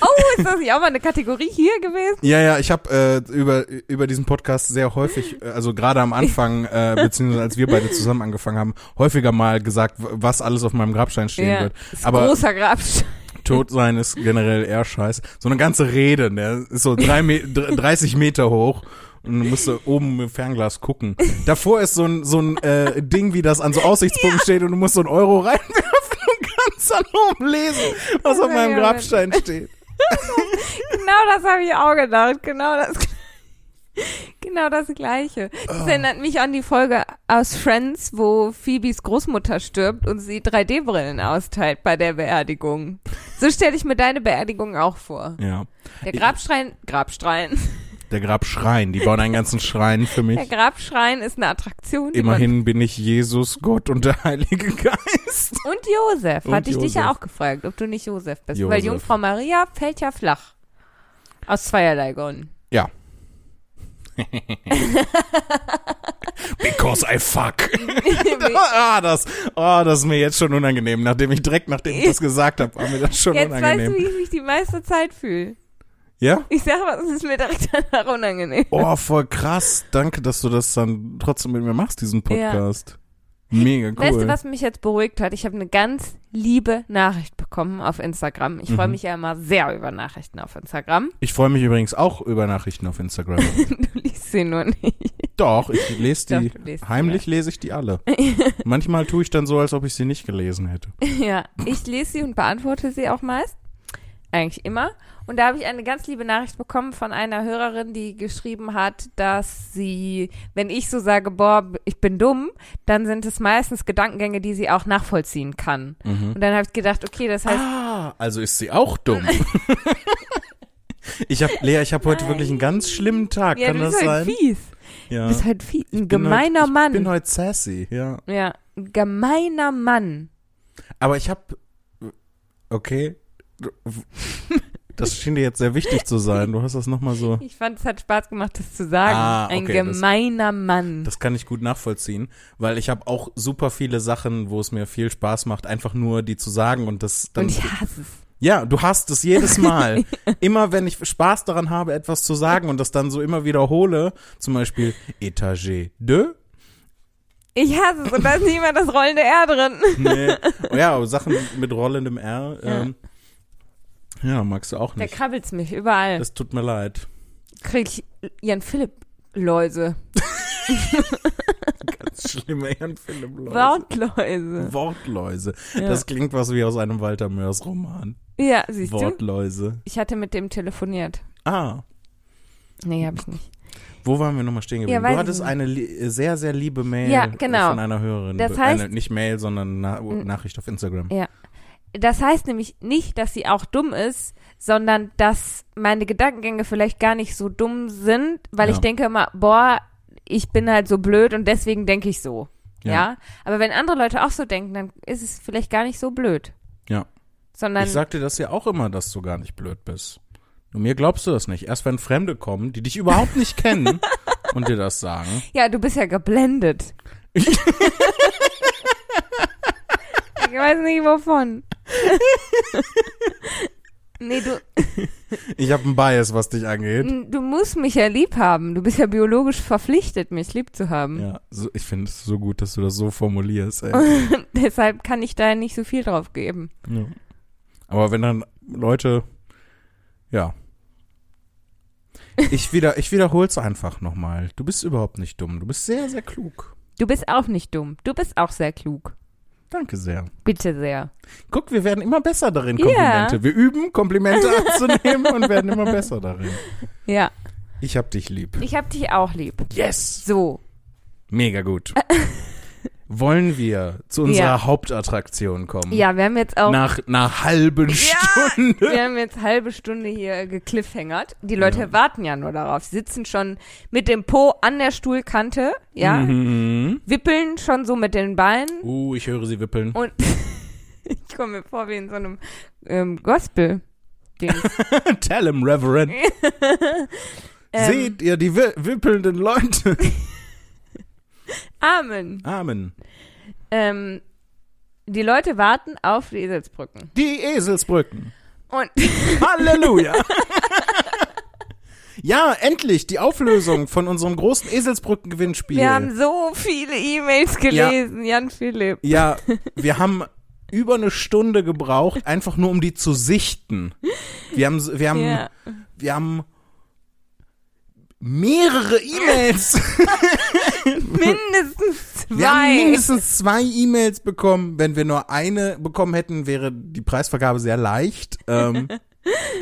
Oh, ist das nicht auch mal eine Kategorie hier gewesen? Ja, ja, ich habe äh, über über diesen Podcast sehr häufig, äh, also gerade am Anfang, äh, beziehungsweise als wir beide zusammen angefangen haben, häufiger mal gesagt, was alles auf meinem Grabstein stehen ja, wird. Aber großer Grabstein. tot sein ist generell eher scheiße. So eine ganze Rede, ne, ist so drei Me dr- 30 Meter hoch. Und du musst so oben im Fernglas gucken. Davor ist so ein, so ein äh, Ding, wie das an so Aussichtspunkten steht und du musst so ein Euro reinwerfen und kannst dann oben lesen, was auf meinem Ja, Grabstein steht. Genau das habe ich auch gedacht. Genau das. genau das Gleiche. Das erinnert mich an die Folge aus Friends, wo Phoebes Großmutter stirbt und sie 3D-Brillen austeilt bei der Beerdigung. So stelle ich mir deine Beerdigung auch vor. Ja. Der Grabschrein, Grabschrein, Der Grabschrein, die bauen einen ganzen Schrein für mich. der Grabschrein ist eine Attraktion. Immerhin bin ich Jesus, Gott und der Heilige Geist. Und Josef, Und hatte ich dich ja Josef. auch gefragt, ob du nicht Josef bist. Josef. Weil Jungfrau Maria fällt ja flach. Aus zweierlei Gründen. Ja. Because I fuck. ah, das, oh, das ist mir jetzt schon unangenehm. Nachdem ich direkt, nachdem ich das gesagt habe, war mir das schon Jetzt weißt du, unangenehm. wie ich mich die meiste Zeit fühle. Ja? Ich sag was, es ist mir direkt danach unangenehm. Oh, voll krass. Danke, dass du das dann trotzdem mit mir machst, diesen Podcast. Mega cool. Weißt du, was mich jetzt beruhigt hat? Ich habe eine ganz liebe Nachricht bekommen auf Instagram. Ich freue Mhm. mich ja immer sehr über Nachrichten auf Instagram. Ich freue mich übrigens auch über Nachrichten auf Instagram. Du liest sie nur nicht. Doch, ich lese die. Doch, heimlich lese ich die alle. Manchmal tue ich dann so, als ob ich sie nicht gelesen hätte. Ja, ich lese sie und beantworte sie auch meist. Eigentlich immer. Und da habe ich eine ganz liebe Nachricht bekommen von einer Hörerin, die geschrieben hat, dass sie, wenn ich so sage, boah, ich bin dumm, dann sind es meistens Gedankengänge, die sie auch nachvollziehen kann. Und dann habe ich gedacht, okay, das heißt, Ah, also ist sie auch dumm. ich habe Lea, ich habe heute wirklich einen ganz schlimmen Tag. ja, Kann du das bist halt sein? fies. Ja. Du bist halt fies. Ein Ich gemeiner heute, Mann. Ich bin heute sassy, ja. Ja, ein gemeiner Mann. Aber ich habe okay, das schien dir jetzt sehr wichtig zu sein. Du hast das noch mal so. Ich fand, es hat Spaß gemacht, das zu sagen. Ah, ein okay, das- gemeiner Mann. Das kann ich gut nachvollziehen, weil ich habe auch super viele Sachen, wo es mir viel Spaß macht, einfach nur die zu sagen und das dann und ich hasse es. Ja, du hast es jedes Mal. immer wenn ich Spaß daran habe, etwas zu sagen und das dann so immer wiederhole, zum Beispiel Etage de, Ich hasse es. Und da ist nicht mal das rollende R drin. nee. ja, Sachen mit rollendem R. Ähm, ja, magst du auch Da nicht. krabbelt's mich überall. Das tut mir leid. Krieg ich Jan Philipp Läuse. Ganz schlimme Jan Philipp Läuse. Wortläuse. Wortläuse. Ja. Das klingt was wie aus einem Walter Mörs Roman. Ja, siehst du? Wortläuse. Ich hatte mit dem telefoniert. Ah, Nee, hab ich nicht. wo waren wir nochmal stehen geblieben? Ja, du hattest eine li sehr, sehr liebe Mail Ja, genau. von einer Hörerin. Das heißt- eine, nicht Mail, sondern Na Nachricht auf Instagram. Ja. Das heißt nämlich nicht, dass sie auch dumm ist, sondern dass meine Gedankengänge vielleicht gar nicht so dumm sind, weil Ja. ich denke immer, boah, ich bin halt so blöd und deswegen denke ich so. Ja. Ja. Aber wenn andere Leute auch so denken, dann ist es vielleicht gar nicht so blöd. Ja. Sondern Ich sag dir das ja auch immer, dass du gar nicht blöd bist. Nur mir glaubst du das nicht. Erst wenn Fremde kommen, die dich überhaupt nicht kennen und dir das sagen. Ja, du bist ja geblendet. ich weiß nicht wovon. nee, du, Ich habe einen Bias, was dich angeht. du musst mich ja lieb haben. Du bist ja biologisch verpflichtet, mich lieb zu haben. Ja, so, ich finde es so gut, dass du das so formulierst. Ey. Deshalb kann ich da nicht so viel drauf geben. Ja. Aber wenn dann Leute, ja. Ich, wieder, ich wiederhole es einfach nochmal. Du bist überhaupt nicht dumm. Du bist sehr, sehr klug. Du bist auch nicht dumm. Du bist auch sehr klug. Danke sehr. Bitte sehr. Guck, wir werden immer besser darin, Ja. Komplimente. Wir üben, Komplimente anzunehmen und werden immer besser darin. Ja, Ich hab dich lieb. ich hab dich auch lieb. Yes! So. Mega gut. Wollen wir zu unserer Ja. Hauptattraktion kommen? Ja, wir haben jetzt auch. Nach einer halben Stunde. Wir haben jetzt halbe Stunde hier gekliffhängert. Die Leute Ja. warten ja nur darauf. Sie sitzen schon mit dem Po an der Stuhlkante, ja, Mhm. wippeln schon so mit den Beinen Uh, ich höre sie wippeln. und ich komme mir vor wie in so einem ähm, Gospel. Ding. Tell him, Reverend. Ähm, Seht ihr die wi wippelnden Leute? Amen. Amen. Ähm, die Leute warten auf die Eselsbrücken. Die Eselsbrücken. Und Halleluja. ja, endlich die Auflösung von unserem großen Eselsbrücken-Gewinnspiel. wir haben so viele E-Mails gelesen, Jan Philipp. Ja, wir haben über eine Stunde gebraucht, einfach nur um die zu sichten. Wir haben, wir haben, Ja. wir haben mehrere E-Mails. Mindestens zwei. Wir haben mindestens zwei E-Mails bekommen. Wenn wir nur eine bekommen hätten, wäre die Preisvergabe sehr leicht. Ähm,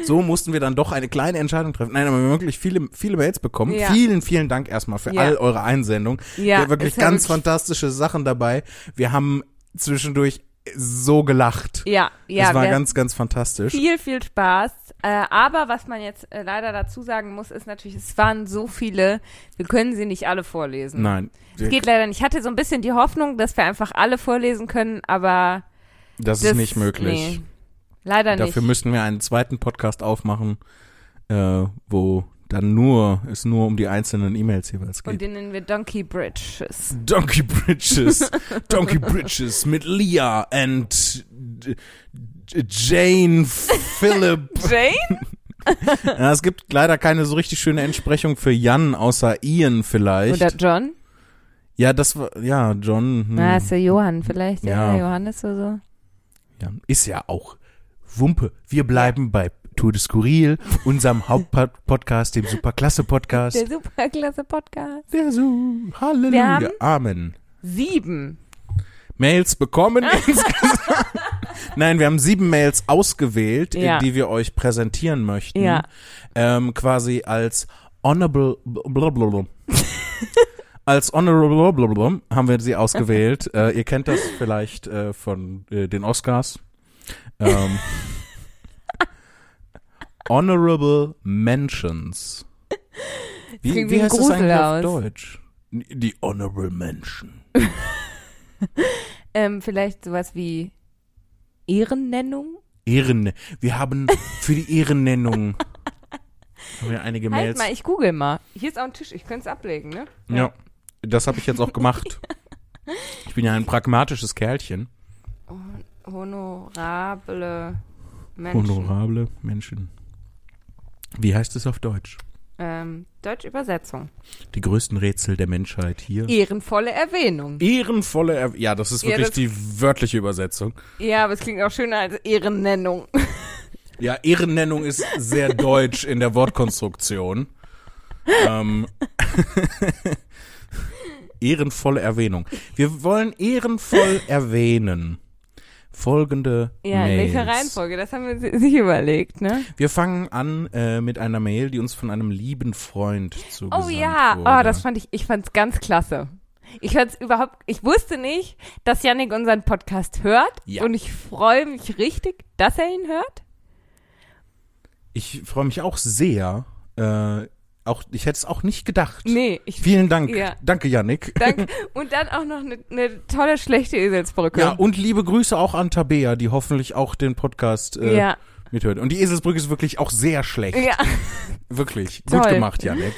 So mussten wir dann doch eine kleine Entscheidung treffen. Nein, aber wir haben wirklich viele, viele Mails bekommen. Ja. Vielen, vielen Dank erstmal für Ja. all eure Einsendungen. Ja, Ja, wirklich ist ja ganz wirklich- fantastische Sachen dabei. Wir haben zwischendurch so gelacht. Ja, ja. das war ganz, ganz fantastisch. viel, viel Spaß. Äh, aber was man jetzt äh, leider dazu sagen muss, ist natürlich, es waren so viele, wir können sie nicht alle vorlesen. Nein, Es geht leider nicht. Ich hatte so ein bisschen die Hoffnung, dass wir einfach alle vorlesen können, aber das das ist nicht möglich. Nee, leider Dafür nicht. müssten wir einen zweiten Podcast aufmachen, äh, wo dann nur es nur um die einzelnen E-Mails jeweils Und geht. den nennen wir Donkey Bridges. Donkey Bridges, Donkey Bridges mit Leah and Jane Phillip. Jane? Ja, es gibt leider keine so richtig schöne Entsprechung für Jan, außer Ian vielleicht. Oder John? ja, das war, ja, John. Hm, Na, ist der Johann vielleicht, Ja. ja. Johannes oder so. ja, ist ja auch Wumpe. Wir bleiben bei Tour de Skurril, unserem Hauptpodcast, dem Superklasse-Podcast. Der superklasse Podcast. Der so, Halleluja, Amen. Sieben. Mails bekommen insgesamt. Nein, wir haben sieben Mails ausgewählt, Ja. die wir euch präsentieren möchten. Ja. Ähm, quasi als honorable blablabla. Als honorable blablabla haben wir sie ausgewählt. äh, ihr kennt das vielleicht äh, von äh, den Oscars. Ähm, honorable Mentions. Wie, wie heißt das eigentlich auf aus. Deutsch? Die Honorable Mention. Ähm, vielleicht sowas wie Ehrennennung? Ehren. Wir haben für die Ehrennennung haben wir einige Halt Mails. mal, ich google mal. Hier ist auch ein Tisch, ich könnte es ablegen, ne? ja, das habe ich jetzt auch gemacht. Ich bin ja ein pragmatisches Kerlchen. Honorable Menschen. Honorable Menschen. Wie heißt es auf Deutsch? Ähm, Deutsche Übersetzung. Die größten Rätsel der Menschheit hier. Ehrenvolle Erwähnung. Ehrenvolle, er ja, das ist Ja, wirklich das- die wörtliche Übersetzung. Ja, aber es klingt auch schöner als Ehrennennung. Ja, Ehrennennung ist sehr deutsch in der Wortkonstruktion. Ähm, ehrenvolle Erwähnung. Wir wollen ehrenvoll erwähnen. Folgende Ja, in Mails. welcher Reihenfolge? Das haben wir si- sich überlegt, ne? Wir fangen an äh, mit einer Mail, die uns von einem lieben Freund zugesandt Oh ja, wurde. oh, das fand ich, ich fand's ganz klasse. Ich fand's überhaupt, ich wusste nicht, dass Yannick unseren Podcast hört Ja. und ich freue mich richtig, dass er ihn hört. Ich freue mich auch sehr. Äh, auch, ich hätte es auch nicht gedacht. Nee, ich Vielen Dank. Ja. Danke, Yannick. danke. Und dann auch noch eine ne tolle, schlechte Eselsbrücke. Ja, und liebe Grüße auch an Tabea, die hoffentlich auch den Podcast äh, ja. mithört. Und die Eselsbrücke ist wirklich auch sehr schlecht. ja. Wirklich. Toll. Gut gemacht, Yannick.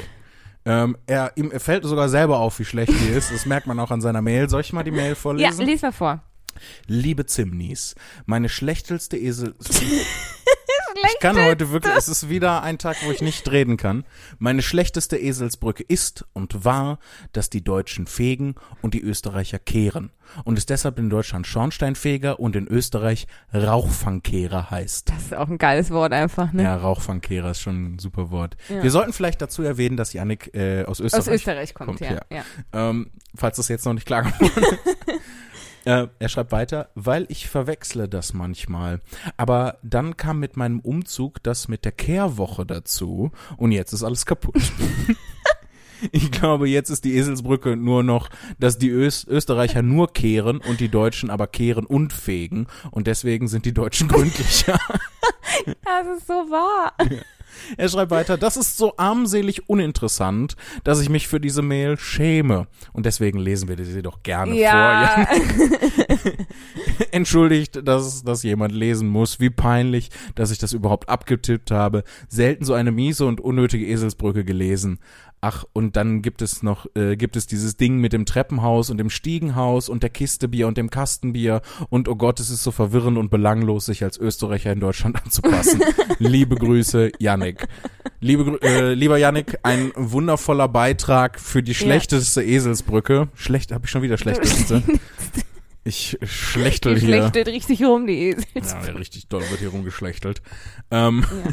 Ähm, er, ihm fällt sogar selber auf, wie schlecht die ist. Das merkt man auch an seiner Mail. Soll ich mal die Mail Ja, vorlesen? lies mal vor. Liebe Zimnis, meine schlechteste Esel... Ich kann heute wirklich, es ist wieder ein Tag, wo ich nicht reden kann. Meine schlechteste Eselsbrücke ist und war, dass die Deutschen fegen und die Österreicher kehren. Und es deshalb in Deutschland Schornsteinfeger und in Österreich Rauchfangkehrer heißt. Das ist auch ein geiles Wort einfach, ne? Ja, Rauchfangkehrer ist schon ein super Wort. Ja. Wir sollten vielleicht dazu erwähnen, dass Yannick äh, aus Österreich, Aus Österreich kommt, kommt, ja. ja. ja. ähm, falls das jetzt noch nicht klar geworden ist. Äh, er schreibt weiter, weil ich verwechsle das manchmal. Aber dann kam mit meinem Umzug das mit der Kehrwoche dazu und jetzt ist alles kaputt. Ich glaube, jetzt ist die Eselsbrücke nur noch, dass die Ös Österreicher nur kehren und die Deutschen aber kehren und fegen und deswegen sind die Deutschen gründlicher. Das ist so wahr. Er schreibt weiter, das ist so armselig uninteressant, dass ich mich für diese Mail schäme. Und deswegen lesen wir sie doch gerne Ja. vor. Entschuldigt, dass das jemand lesen muss. Wie peinlich, dass ich das überhaupt abgetippt habe. Selten so eine miese und unnötige Eselsbrücke gelesen. Ach, und dann gibt es noch, äh, gibt es dieses Ding mit dem Treppenhaus und dem Stiegenhaus und der Kiste Bier und dem Kastenbier. Und oh Gott, es ist so verwirrend und belanglos, sich als Österreicher in Deutschland anzupassen. Liebe Grüße, Yannick. Liebe, äh, lieber Yannick, ein wundervoller Beitrag für die schlechteste Eselsbrücke. Schlecht, habe ich schon wieder schlechteste. Ich schlechtel Die hier. schlechtet richtig rum, die Esel. Ja, richtig doll wird hier rumgeschlechtelt. Ähm, ja,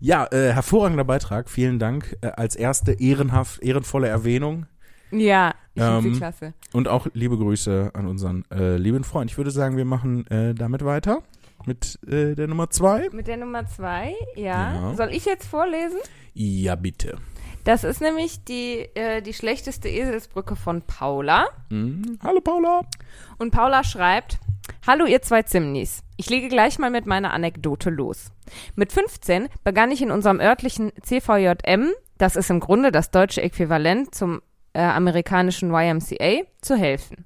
äh, hervorragender Beitrag. Vielen Dank. Äh, als erste ehrenhaft, ehrenvolle Erwähnung. Ja, ich finde Ähm, sie klasse. Und auch liebe Grüße an unseren äh, lieben Freund. Ich würde sagen, wir machen äh, damit weiter. mit äh, der Nummer zwei. Mit der Nummer zwei, ja. Ja. Soll ich jetzt vorlesen? Ja, bitte. Das ist nämlich die, äh, die schlechteste Eselsbrücke von Paula. Hm. Hallo Paula. Und Paula schreibt, Hallo ihr zwei Zimnis. Ich lege gleich mal mit meiner Anekdote los. Mit 15 begann ich in unserem örtlichen CVJM, das ist im Grunde das deutsche Äquivalent zum äh, amerikanischen YMCA, zu helfen.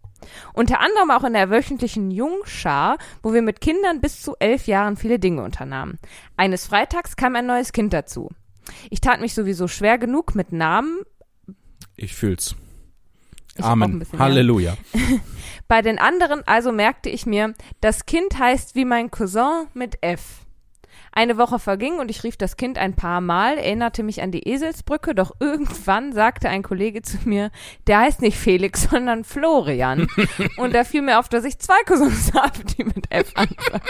Unter anderem auch in der wöchentlichen Jungschar, wo wir mit Kindern bis zu elf Jahren viele Dinge unternahmen. Eines Freitags kam ein neues Kind dazu. Ich tat mich sowieso schwer genug mit Namen. Ich fühl's. Ich Amen. Halleluja. Bei den anderen also merkte ich mir, das Kind heißt wie mein Cousin mit F. Eine Woche verging und ich rief das Kind ein paar Mal, erinnerte mich an die Eselsbrücke, doch irgendwann sagte ein Kollege zu mir, der heißt nicht Felix, sondern Florian. und da fiel mir auf, dass ich zwei Cousins habe, die mit F anfangen.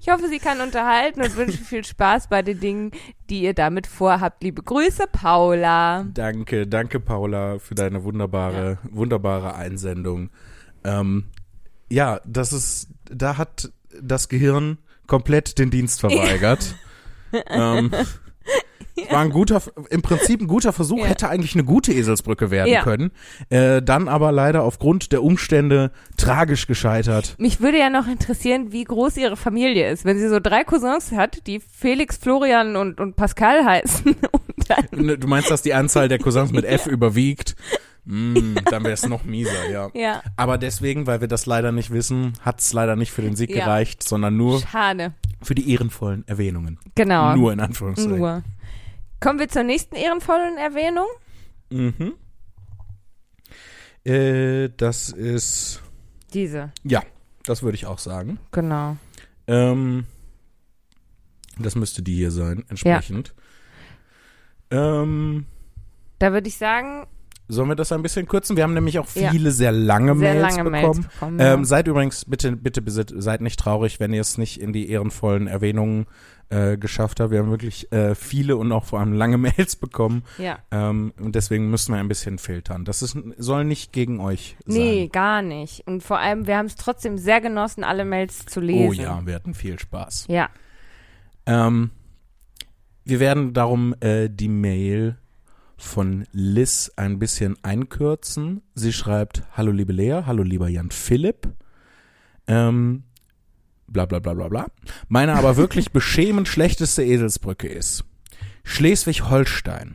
Ich hoffe, sie kann unterhalten und wünsche viel Spaß bei den Dingen, die ihr damit vorhabt. Liebe Grüße, Paula. Danke, danke Paula für deine wunderbare, wunderbare Einsendung. Ähm, ja, das ist, da hat das Gehirn komplett den Dienst verweigert. ähm, War ein guter, im Prinzip ein guter Versuch, Ja. hätte eigentlich eine gute Eselsbrücke werden Ja. können. Äh, dann aber leider aufgrund der Umstände tragisch gescheitert. Mich würde ja noch interessieren, wie groß ihre Familie ist. Wenn sie so drei Cousins hat, die Felix, Florian und, und Pascal heißen. Und dann, Du meinst, dass die Anzahl der Cousins mit F überwiegt? Mm, dann wäre es noch mieser, ja. ja, Aber deswegen, weil wir das leider nicht wissen, hat es leider nicht für den Sieg Ja. gereicht, sondern nur schade. für die ehrenvollen Erwähnungen. Genau. Nur in Anführungszeichen. Nur. Kommen wir zur nächsten ehrenvollen Erwähnung. Mhm. Äh, das ist, Diese, ja, das würde ich auch sagen. genau. Ähm, das müsste die hier sein, entsprechend. Ähm, Da würde ich sagen, sollen wir das ein bisschen kürzen? Wir haben nämlich auch Ja. viele sehr lange sehr Mails lange bekommen. Mails bekommen. ja. Ähm, seid übrigens, bitte, bitte, bitte, seid nicht traurig, wenn ihr es nicht in die ehrenvollen Erwähnungen äh, geschafft habt. Wir haben wirklich äh, viele und auch vor allem lange Mails bekommen. ja. Ähm, und deswegen müssen wir ein bisschen filtern. Das ist, soll nicht gegen euch sein. Nee, gar nicht. Und vor allem, wir haben es trotzdem sehr genossen, alle Mails zu lesen. Oh ja, wir hatten viel Spaß. Ja, Ähm, wir werden darum äh, die Mail von Liz ein bisschen einkürzen. Sie schreibt, hallo liebe Lea, hallo lieber Jan Philipp. Ähm, bla bla bla bla bla. Meine aber wirklich beschämend schlechteste Eselsbrücke ist Schleswig-Holstein.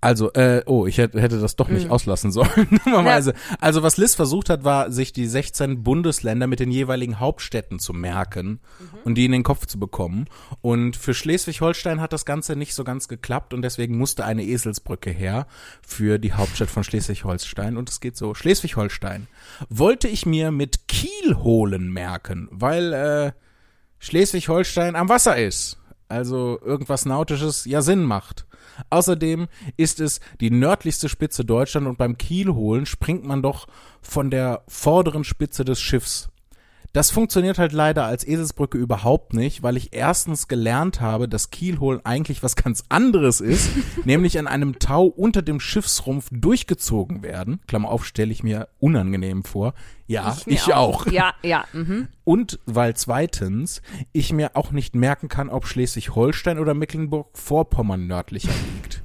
Also, äh, oh, ich hätte, hätte das doch nicht Mhm. auslassen sollen. Dummerweise. Also, was Liz versucht hat, war, sich die 16 Bundesländer mit den jeweiligen Hauptstädten zu merken und die in den Kopf zu bekommen. Und für Schleswig-Holstein hat das Ganze nicht so ganz geklappt und deswegen musste eine Eselsbrücke her für die Hauptstadt von Schleswig-Holstein. Und es geht so, Schleswig-Holstein. Wollte ich mir mit Kiel holen merken, weil äh, Schleswig-Holstein am Wasser ist. Also irgendwas Nautisches ja Sinn macht. Außerdem ist es die nördlichste Spitze Deutschland und beim Kielholen springt man doch von der vorderen Spitze des Schiffs. Das funktioniert halt leider als Eselsbrücke überhaupt nicht, weil ich erstens gelernt habe, dass Kielholen eigentlich was ganz anderes ist, nämlich an einem Tau unter dem Schiffsrumpf durchgezogen werden. Klammer auf, stelle ich mir unangenehm vor. Ja, ich, mir auch. Ja, ja. Mhm. Und weil zweitens ich mir auch nicht merken kann, ob Schleswig-Holstein oder Mecklenburg-Vorpommern nördlicher liegt.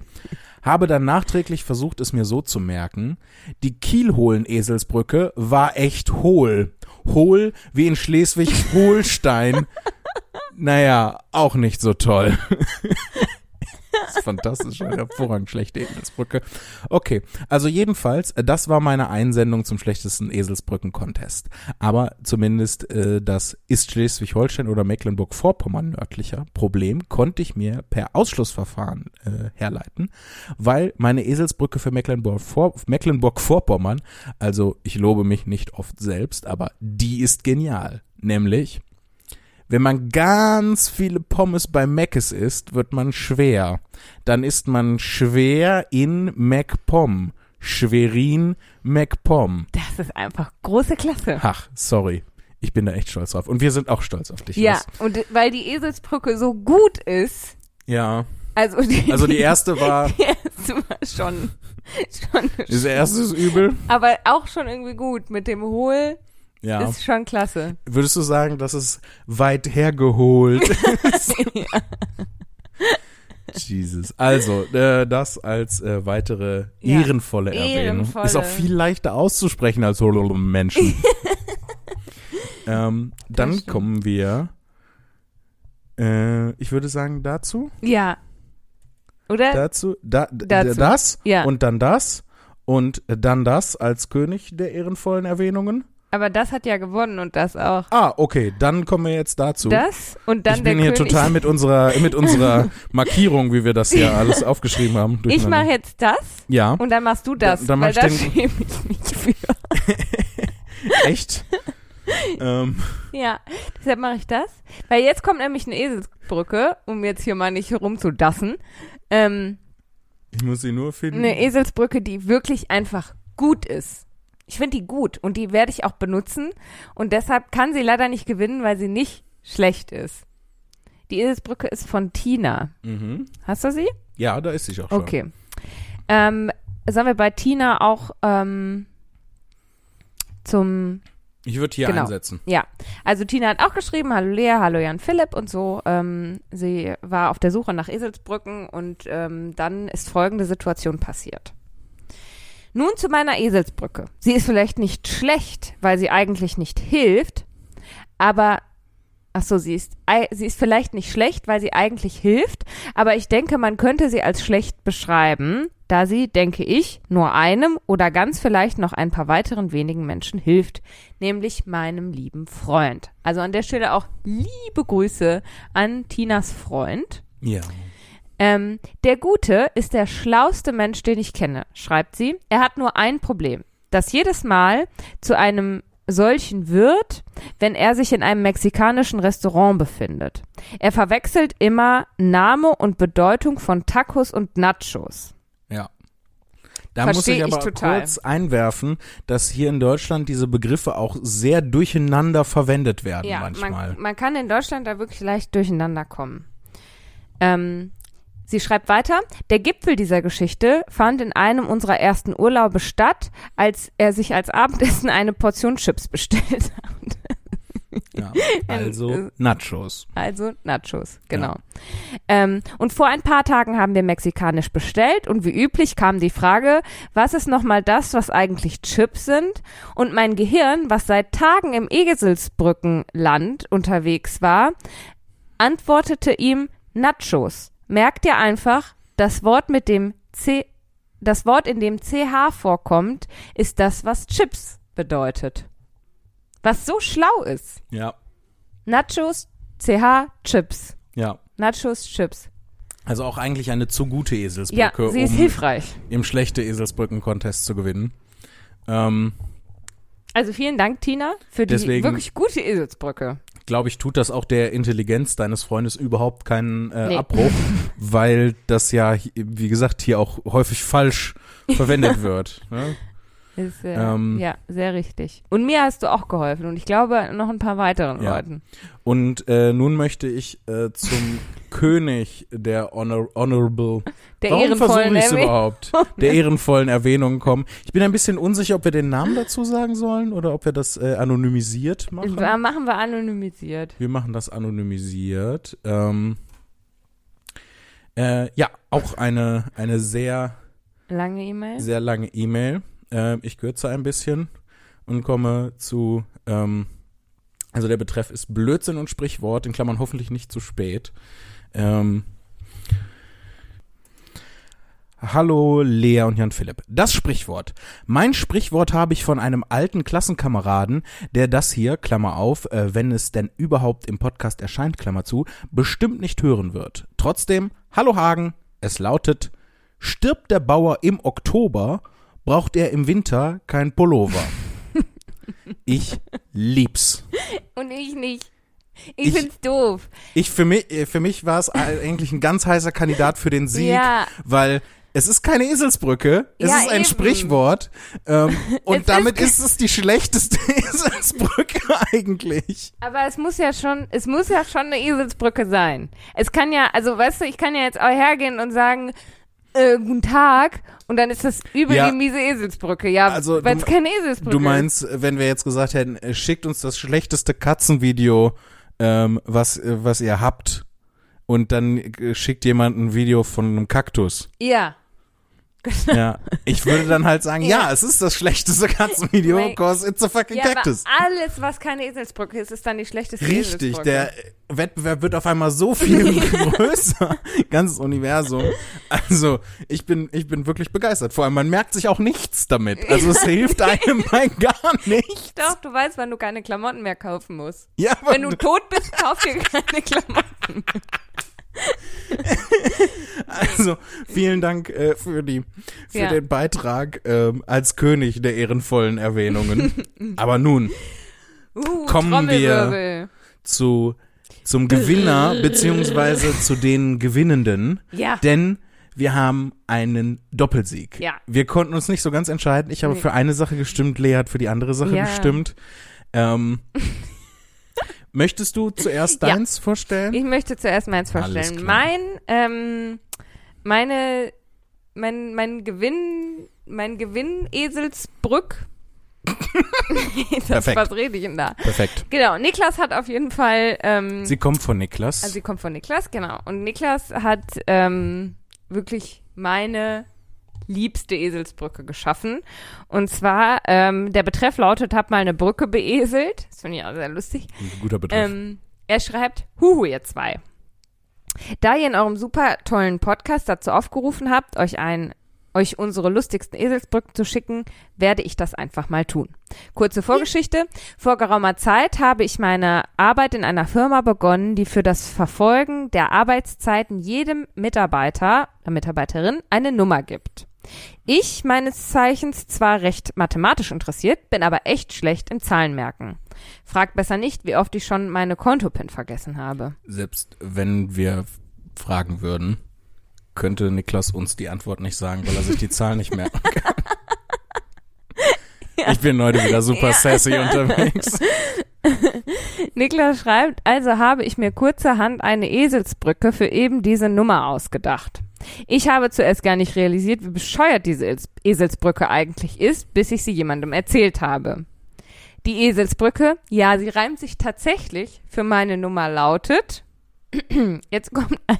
Habe dann nachträglich versucht, es mir so zu merken. Die Kielholen-Eselsbrücke war echt hohl. Hohl wie in Schleswig-Holstein. naja, auch nicht so toll. das ist fantastisch, eine hervorragend schlechte Eselsbrücke. Okay, also jedenfalls, äh, das war meine Einsendung zum schlechtesten Eselsbrücken-Contest. Aber zumindest äh, das ist Schleswig-Holstein oder Mecklenburg-Vorpommern nördlicher Problem konnte ich mir per Ausschlussverfahren äh, herleiten, weil meine Eselsbrücke für Mecklenburg-Vor- Mecklenburg-Vorpommern, also ich lobe mich nicht oft selbst, aber die ist genial. Nämlich, wenn man ganz viele Pommes bei Meckes isst, wird man schwer. Dann ist man schwer in MacPom. Schwerin MacPom. Das ist einfach große Klasse. Ach, sorry. Ich bin da echt stolz drauf. Und wir sind auch stolz auf dich. Ja, Liz. und weil die Eselsbrücke so gut ist, Ja. also die, Also die erste war, die erste war schon, schon diese erste ist übel. aber auch schon irgendwie gut mit dem Hohl. Ja. ist schon klasse. Würdest du sagen, dass es weit hergeholt ist? Jesus. Also, äh, das als äh, weitere Ja. ehrenvolle Erwähnung. Ehrenvolle. Ist auch viel leichter auszusprechen als Menschen. ähm, dann kommen wir, äh, ich würde sagen, dazu. Ja. Oder? Dazu, da, Dazu. das Ja. und dann das und dann das als König der ehrenvollen Erwähnungen. Aber das hat ja gewonnen und das auch. Ah, okay, dann kommen wir jetzt dazu. Das und dann ich bin der hier König. total mit unserer mit unserer Markierung, wie wir das hier alles aufgeschrieben haben. ich mache jetzt das ja, und dann machst du das, dann mach weil ich da den- schäme ich mich für. echt. ähm, Ja, deshalb mache ich das. Weil jetzt kommt nämlich eine Eselsbrücke, um jetzt hier mal nicht herumzudassen. Ähm, ich muss sie nur finden. eine Eselsbrücke, die wirklich einfach gut ist. Ich finde die gut und die werde ich auch benutzen und deshalb kann sie leider nicht gewinnen, weil sie nicht schlecht ist. Die Eselsbrücke ist von Tina. Mhm. Hast du sie? Ja, da ist sie auch schon. Okay. Ähm, sollen wir bei Tina auch ähm, zum Ich würde hier Genau. einsetzen. Ja, also Tina hat auch geschrieben, hallo Lea, hallo Jan Philipp und so. Ähm, sie war auf der Suche nach Eselsbrücken und ähm, dann ist folgende Situation passiert. Nun zu meiner Eselsbrücke. Sie ist vielleicht nicht schlecht, weil sie eigentlich nicht hilft, aber ach so, sie ist sie ist vielleicht nicht schlecht, weil sie eigentlich hilft, aber ich denke, man könnte sie als schlecht beschreiben, da sie, denke ich, nur einem oder ganz vielleicht noch ein paar weiteren wenigen Menschen hilft, nämlich meinem lieben Freund. Also an der Stelle auch liebe Grüße an Tinas Freund. Ja. Ähm, der Gute ist der schlauste Mensch, den ich kenne, schreibt sie. Er hat nur ein Problem, das jedes Mal zu einem solchen wird, wenn er sich in einem mexikanischen Restaurant befindet. Er verwechselt immer Name und Bedeutung von Tacos und Nachos. Ja. Da Versteh muss ich ich aber total. kurz einwerfen, dass hier in Deutschland diese Begriffe auch sehr durcheinander verwendet werden Ja, manchmal. man, man kann in Deutschland da wirklich leicht durcheinander kommen. Ähm, sie schreibt weiter, der Gipfel dieser Geschichte fand in einem unserer ersten Urlaube statt, als er sich als Abendessen eine Portion Chips bestellt hat. ja. äh, Also Nachos. Also Nachos, genau. Ähm, und vor ein paar Tagen haben wir mexikanisch bestellt und wie üblich kam die Frage, was ist nochmal das, was eigentlich Chips sind? Und mein Gehirn, was seit Tagen im Eselsbrückenland unterwegs war, antwortete ihm Nachos. Merkt ihr einfach, das Wort mit dem C, das Wort, in dem CH vorkommt, ist das, was Chips bedeutet. Was so schlau ist. Ja. Nachos, CH, Chips. Ja. Nachos, Chips. Also auch eigentlich eine zu gute Ja, Eselsbrücke, sie ist um hilfreich. im schlechte Eselsbrücken-Contest zu gewinnen. Ähm, Also vielen Dank, Tina, für die wirklich gute Eselsbrücke. Glaube ich, tut das auch der Intelligenz deines Freundes überhaupt keinen äh, Nee. Abbruch, weil das ja, wie gesagt, hier auch häufig falsch verwendet wird. Ne? Ist, äh, Ähm. ja, sehr richtig. Und mir hast du auch geholfen und ich glaube noch ein paar weiteren Ja. Leuten. Und äh, nun möchte ich äh, zum König der Honor Honorable Der Warum ehrenvollen versuche ich es Erwähnung. überhaupt? Der ehrenvollen Erwähnungen kommen. Ich bin ein bisschen unsicher, ob wir den Namen dazu sagen sollen oder ob wir das äh, anonymisiert machen. Da machen wir anonymisiert. Wir machen das anonymisiert. Ähm, äh, ja, auch eine, eine sehr, Lange E-Mail. sehr lange E-Mail. Ähm, ich kürze ein bisschen und komme zu, ähm, also der Betreff ist Blödsinn und Sprichwort, in Klammern hoffentlich nicht zu spät. Ähm, Hallo Lea und Jan Philipp. Das Sprichwort. Mein Sprichwort habe ich von einem alten Klassenkameraden, der das hier, Klammer auf, äh, wenn es denn überhaupt im Podcast erscheint, Klammer zu, bestimmt nicht hören wird. Trotzdem, hallo Hagen, es lautet, stirbt der Bauer im Oktober, braucht er im Winter kein Pullover. Ich lieb's. Und ich nicht. Ich, Ich- find's doof. Ich für mich, äh, für mich war es eigentlich ein ganz heißer Kandidat für den Sieg, Ja. weil es ist keine Eselsbrücke, es Ja, ist ein eben. Sprichwort ähm, und Es damit ist- ist, es die schlechteste Eselsbrücke eigentlich. Aber es muss ja schon, es muss ja schon eine Eselsbrücke sein. Es kann ja, also weißt du, ich kann ja jetzt auch hergehen und sagen, äh, guten Tag und dann ist das über Ja. die miese Eselsbrücke. Ja, Also, weil es keine Eselsbrücke Du meinst, wenn wir jetzt gesagt hätten, äh, schickt uns das schlechteste Katzenvideo, ähm, was, äh, was ihr habt, und dann äh, schickt jemand ein Video von einem Kaktus. ist. Ja. Ja, ich würde dann halt sagen, ja, Ja. es ist das schlechteste Katzenvideo, Wait. cause it's a fucking Ja, cactus. alles, was keine Eselsbrücke ist, ist dann die schlechteste Richtig, Eselsbrücke. der Wettbewerb wird auf einmal so viel größer, ganzes Universum. Also, ich bin, ich bin wirklich begeistert. Vor allem, man merkt sich auch nichts damit. Also, es hilft einem bei gar nichts. Doch, du weißt, wann du keine Klamotten mehr kaufen musst. Ja, Wenn du tot bist, kauf dir keine Klamotten. Also, vielen Dank äh, für die für Ja. den Beitrag ähm, als König der ehrenvollen Erwähnungen. Aber nun Uh, Kommen Trommelwirbel. zu zum Gewinner beziehungsweise zu den Gewinnenden, Ja. denn wir haben einen Doppelsieg. Ja. Wir konnten uns nicht so ganz entscheiden. Ich habe Nee. für eine Sache gestimmt, Lea hat für die andere Sache Ja. gestimmt. Ähm, möchtest du zuerst Ja. deins vorstellen? Ich möchte zuerst meins vorstellen. Mein, ähm, meine, mein, mein Gewinn, mein Gewinn Eselsbrück. das, Perfekt. was rede ich denn da? Perfekt. Genau, Niklas hat auf jeden Fall, ähm, Sie kommt von Niklas. also sie kommt von Niklas, genau. Und Niklas hat ähm, wirklich meine liebste Eselsbrücke geschaffen. Und zwar, ähm, der Betreff lautet, hab mal eine Brücke beeselt. Das finde ich auch sehr lustig. Ein guter Begriff. Ähm, er schreibt, Huhu, ihr zwei. Da ihr in eurem super tollen Podcast dazu aufgerufen habt, euch ein euch unsere lustigsten Eselsbrücken zu schicken, werde ich das einfach mal tun. Kurze Vorgeschichte. Vor geraumer Zeit habe ich meine Arbeit in einer Firma begonnen, die für das Verfolgen der Arbeitszeiten jedem Mitarbeiter, der Mitarbeiterin eine Nummer gibt. Ich, meines Zeichens, zwar recht mathematisch interessiert, bin aber echt schlecht im Zahlenmerken. Fragt besser nicht, wie oft ich schon meine Kontopin vergessen habe. Selbst wenn wir fragen würden, könnte Niklas uns die Antwort nicht sagen, weil er sich die Zahl nicht merken kann. Ich bin heute wieder super Ja. sassy unterwegs. Niklas schreibt, also habe ich mir kurzerhand eine Eselsbrücke für eben diese Nummer ausgedacht. Ich habe zuerst gar nicht realisiert, wie bescheuert diese Els- Eselsbrücke eigentlich ist, bis ich sie jemandem erzählt habe. Die Eselsbrücke, ja, sie reimt sich tatsächlich für meine Nummer lautet, jetzt kommt ein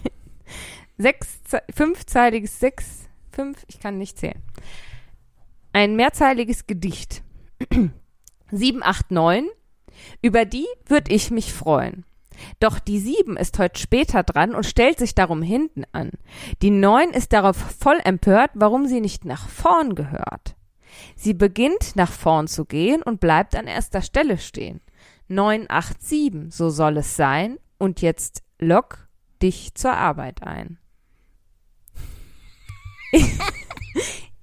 sechs, fünfzeiliges, sechs, fünf, ich kann nicht zählen. Ein mehrzeiliges Gedicht. 789 über die würde ich mich freuen. Doch die sieben ist heute später dran und stellt sich darum hinten an. Die neun ist darauf voll empört, warum sie nicht nach vorn gehört. Sie beginnt nach vorn zu gehen und bleibt an erster Stelle stehen. 987, so soll es sein, und jetzt lock dich zur Arbeit ein.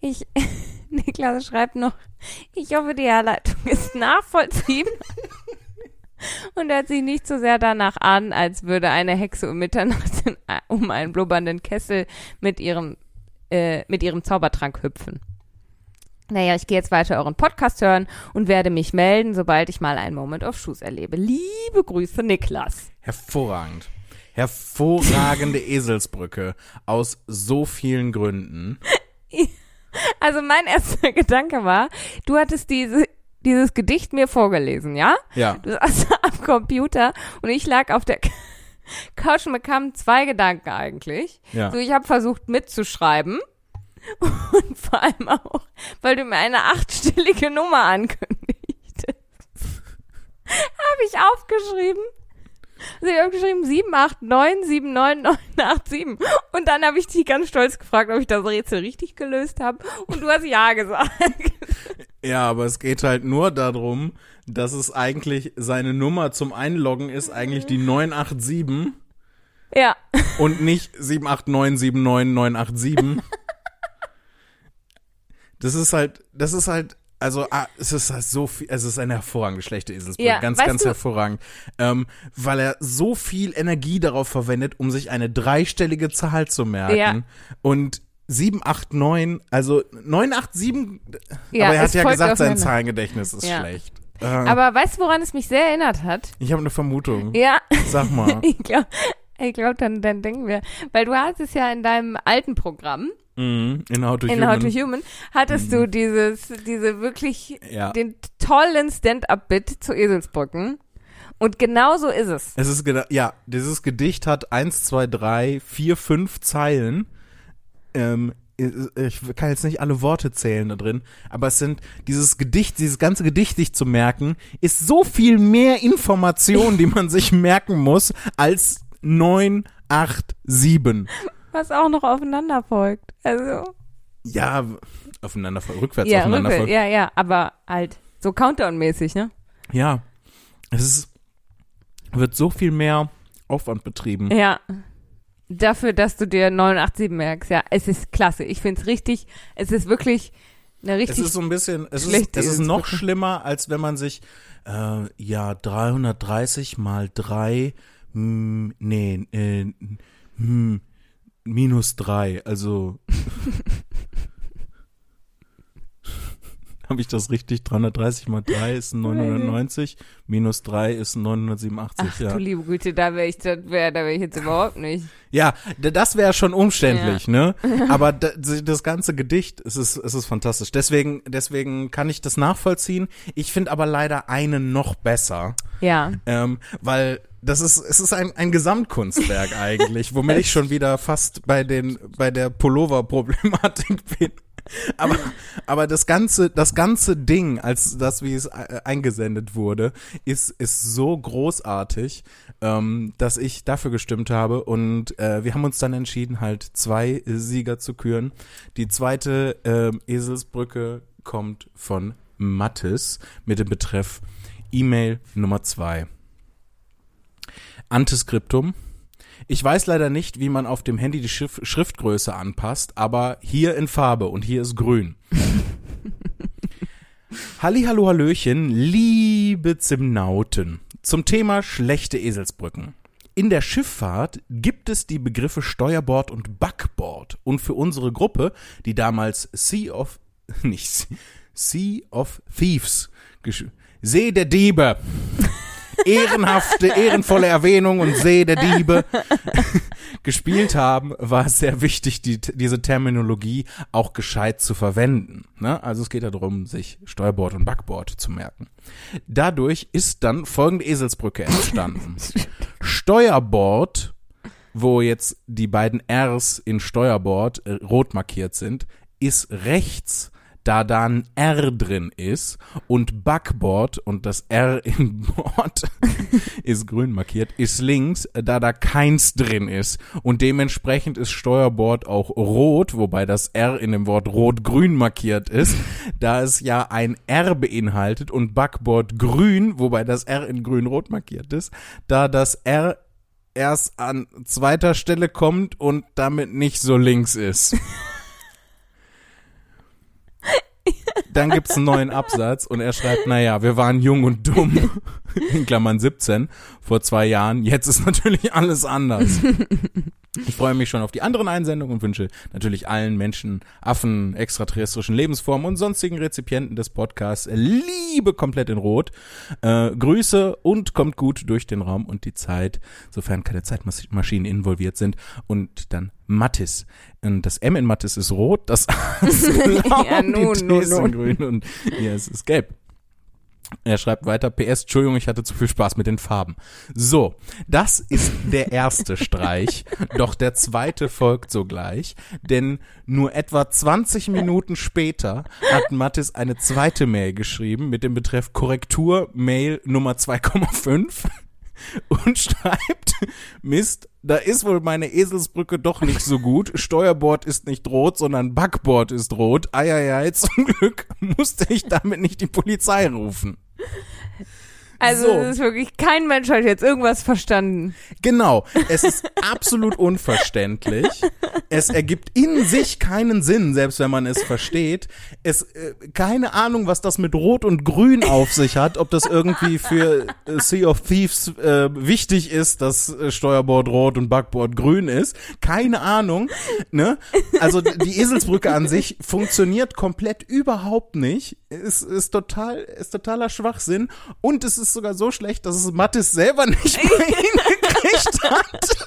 Ich, Niklas schreibt noch, ich hoffe, die Herleitung ist nachvollziehbar und hört sich nicht so sehr danach an, als würde eine Hexe um Mitternacht in, um einen blubbernden Kessel mit ihrem, äh, mit ihrem Zaubertrank hüpfen. Naja, ich gehe jetzt weiter euren Podcast hören und werde mich melden, sobald ich mal einen Moment auf Schuss erlebe. Liebe Grüße, Niklas. Hervorragend. Hervorragende Eselsbrücke aus so vielen Gründen. Also mein erster Gedanke war, du hattest diese, dieses Gedicht mir vorgelesen, ja? Ja. Du saßt am Computer und ich lag auf der Couch und kamen zwei Gedanken eigentlich. Ja. So, ich habe versucht mitzuschreiben und vor allem auch, weil du mir eine achtstellige Nummer ankündigtest, habe ich aufgeschrieben. Also ich habe geschrieben 789 79987 und dann habe ich dich ganz stolz gefragt, ob ich das Rätsel richtig gelöst habe und du hast ja gesagt. Ja, aber es geht halt nur darum, dass es eigentlich seine Nummer zum Einloggen ist, eigentlich die 987 ja. und nicht 789799987. Das ist halt, das ist halt, also ah, es ist halt so viel, es ist eine hervorragende schlechte Eselsbrücke, Ja, ganz, ganz du- hervorragend, ähm, weil er so viel Energie darauf verwendet, um sich eine dreistellige Zahl zu merken Ja. und 789, also 987, Ja, aber er hat ja gesagt, sein. Zahlengedächtnis ist Ja. schlecht. Äh, Aber weißt du, woran es mich sehr erinnert hat? ich habe eine Vermutung. Ja, Sag mal. ich glaube, Ich glaube, dann, dann denken wir, weil du hast es ja in deinem alten Programm, Mhm, in How to in Human. How to Human, hattest du dieses, diese wirklich, Ja. den tollen Stand-up-Bit zu Eselsbrücken. Und genau so ist es. Es ist ja, dieses Gedicht hat eins, zwei, drei, vier, fünf Zeilen. Ähm, ich kann jetzt nicht alle Worte zählen da drin, aber es sind dieses Gedicht, dieses ganze Gedicht sich zu merken, ist so viel mehr Information, die man sich merken muss, als neun, acht, sieben. Was auch noch aufeinander folgt. Also, Ja, aufeinander, rückwärts ja, aufeinander. rückwärts, ja, ja, aber halt so Countdown-mäßig, ne? ja, es ist, wird so viel mehr Aufwand betrieben. Ja. Dafür, dass du dir 89 merkst, ja, es ist klasse. Ich find's richtig, es ist wirklich eine Es richtig ist so ein bisschen, es ist, es ist noch schlimmer, als wenn man sich, äh, ja, 330 mal 3, hm, nee, äh, hm, minus 3, also. Habe ich das richtig? 330 mal 3 ist ein 990, minus 3 ist ein 987, Ach ja. du liebe Güte, da wäre ich, da wär ich jetzt überhaupt nicht. Ja, das wäre schon umständlich, ne? Aber das ganze Gedicht, es ist, es ist fantastisch. Deswegen, deswegen kann ich das nachvollziehen. Ich finde aber leider einen noch besser, Ja. ähm, weil das ist, es ist ein, ein Gesamtkunstwerk eigentlich, womit ich schon wieder fast bei den, bei der Pullover-Problematik bin. Aber, aber das ganze, das ganze Ding, als das, wie es äh, eingesendet wurde, ist, ist so großartig, ähm, dass ich dafür gestimmt habe. Und äh, wir haben uns dann entschieden, halt zwei Sieger zu küren. Die zweite ähm, Eselsbrücke kommt von Mattes mit dem Betreff E-Mail Nummer zwei. Antiskriptum. Ich weiß leider nicht, wie man auf dem Handy die Schrift Schriftgröße anpasst, aber hier in Farbe und hier ist grün. Halli, hallo, hallöchen, liebe Zimnauten. Zum Thema schlechte Eselsbrücken. In der Schifffahrt gibt es die Begriffe Steuerbord und Backbord. Und für unsere Gruppe, die damals Sea of, nicht Sea- of Thieves, See der Diebe, ehrenhafte, ehrenvolle Erwähnung und See der Diebe gespielt haben, war es sehr wichtig, die, diese Terminologie auch gescheit zu verwenden. Ne? Also es geht darum, sich Steuerbord und Backbord zu merken. Dadurch ist dann folgende Eselsbrücke entstanden. Steuerbord, wo jetzt die beiden Rs in Steuerbord äh, rot markiert sind, ist rechts, da da ein R drin ist und Backboard und das R in Bord ist grün markiert, ist links, da da keins drin ist und dementsprechend ist Steuerbord auch rot, wobei das R in dem Wort rot-grün markiert ist, da es ja ein R beinhaltet und Backboard grün, wobei das R in grün-rot markiert ist, da das R erst an zweiter Stelle kommt und damit nicht so links ist. Dann gibt's einen neuen Absatz und er schreibt, naja, wir waren jung und dumm, in Klammern 17, vor zwei Jahren. Jetzt ist natürlich alles anders. Ich freue mich schon auf die anderen Einsendungen und wünsche natürlich allen Menschen, Affen, extraterrestrischen Lebensformen und sonstigen Rezipienten des Podcasts Liebe komplett in Rot. Äh, Grüße und kommt gut durch den Raum und die Zeit, sofern keine Zeitmaschinen involviert sind. Und dann Mattis. Und das M in Mattis ist rot, das A ist blau, Ja, nun, die T nun, ist nun. grün und ist es gelb. Er schreibt weiter, PS, Entschuldigung, ich hatte zu viel Spaß mit den Farben. So, das ist der erste Streich, doch der zweite folgt sogleich, denn nur etwa 20 Minuten später hat Mattis eine zweite Mail geschrieben mit dem Betreff Korrektur Mail Nummer 2,5 und schreibt, Mist, da ist wohl meine Eselsbrücke doch nicht so gut. Steuerbord ist nicht rot, sondern Backbord ist rot. Eieiei, zum Glück musste ich damit nicht die Polizei rufen. Also So. es ist wirklich, kein Mensch hat jetzt irgendwas verstanden. Genau, es ist absolut unverständlich. es ergibt in sich keinen Sinn, selbst wenn man es versteht. Es äh, keine Ahnung, was das mit Rot und Grün auf sich hat, ob das irgendwie für äh, Sea of Thieves äh, wichtig ist, dass äh, Steuerbord rot und Backbord grün ist. Keine Ahnung. Ne? Also die Eselsbrücke an sich funktioniert komplett überhaupt nicht. Ist, ist total, ist totaler Schwachsinn. Und es ist sogar so schlecht, dass es Mattes selber nicht mehr hingekriegt hat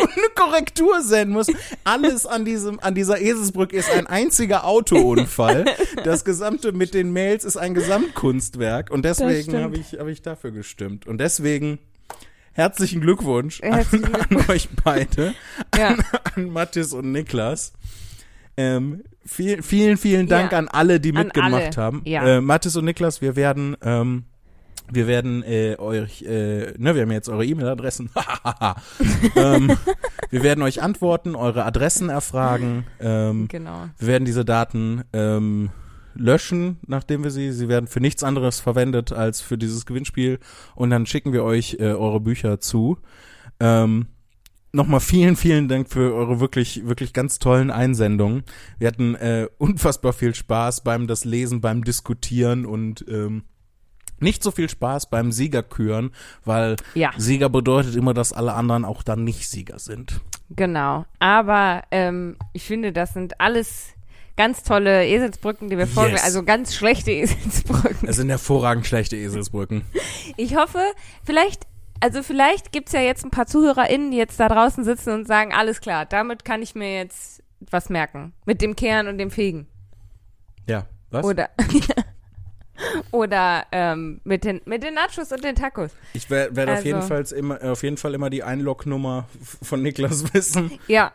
und eine Korrektur senden muss. Alles an diesem, an dieser Eselsbrücke ist ein einziger Autounfall. Das gesamte mit den Mails ist ein Gesamtkunstwerk und deswegen habe ich, habe ich dafür gestimmt. Und deswegen herzlichen Glückwunsch Herzlichen an, an euch beide, Ja. an, an Mathis und Niklas. Ähm, viel, vielen, vielen Dank Ja. an alle, die An mitgemacht alle, haben. ja. Äh, Mathis und Niklas, wir werden, ähm, wir werden äh, euch, äh, ne, wir haben jetzt eure E-Mail-Adressen. ähm, wir werden euch antworten, eure Adressen erfragen. Ähm, Genau. wir werden diese Daten ähm, löschen, nachdem wir sie, sie werden für nichts anderes verwendet als für dieses Gewinnspiel und dann schicken wir euch äh, eure Bücher zu. Ähm, Nochmal vielen, vielen Dank für eure wirklich, wirklich ganz tollen Einsendungen. Wir hatten äh, unfassbar viel Spaß beim das Lesen, beim Diskutieren und ähm, nicht so viel Spaß beim Siegerküren, weil Ja. Sieger bedeutet immer, dass alle anderen auch dann nicht Sieger sind. Genau. Aber ähm, ich finde, das sind alles ganz tolle Eselsbrücken, die wir. Yes. Also ganz schlechte Eselsbrücken. Es sind hervorragend schlechte Eselsbrücken. Ich hoffe, vielleicht, also vielleicht gibt's ja jetzt ein paar ZuhörerInnen, die jetzt da draußen sitzen und sagen, alles klar, damit kann ich mir jetzt was merken. Mit dem Kehren und dem Fegen. Ja, was? Oder oder ähm, mit, den, mit den Nachos und den Tacos. Ich werde werd auf, Also- jeden Fall immer, auf jeden Fall immer die Einlog-Nummer von Niklas wissen. Ja.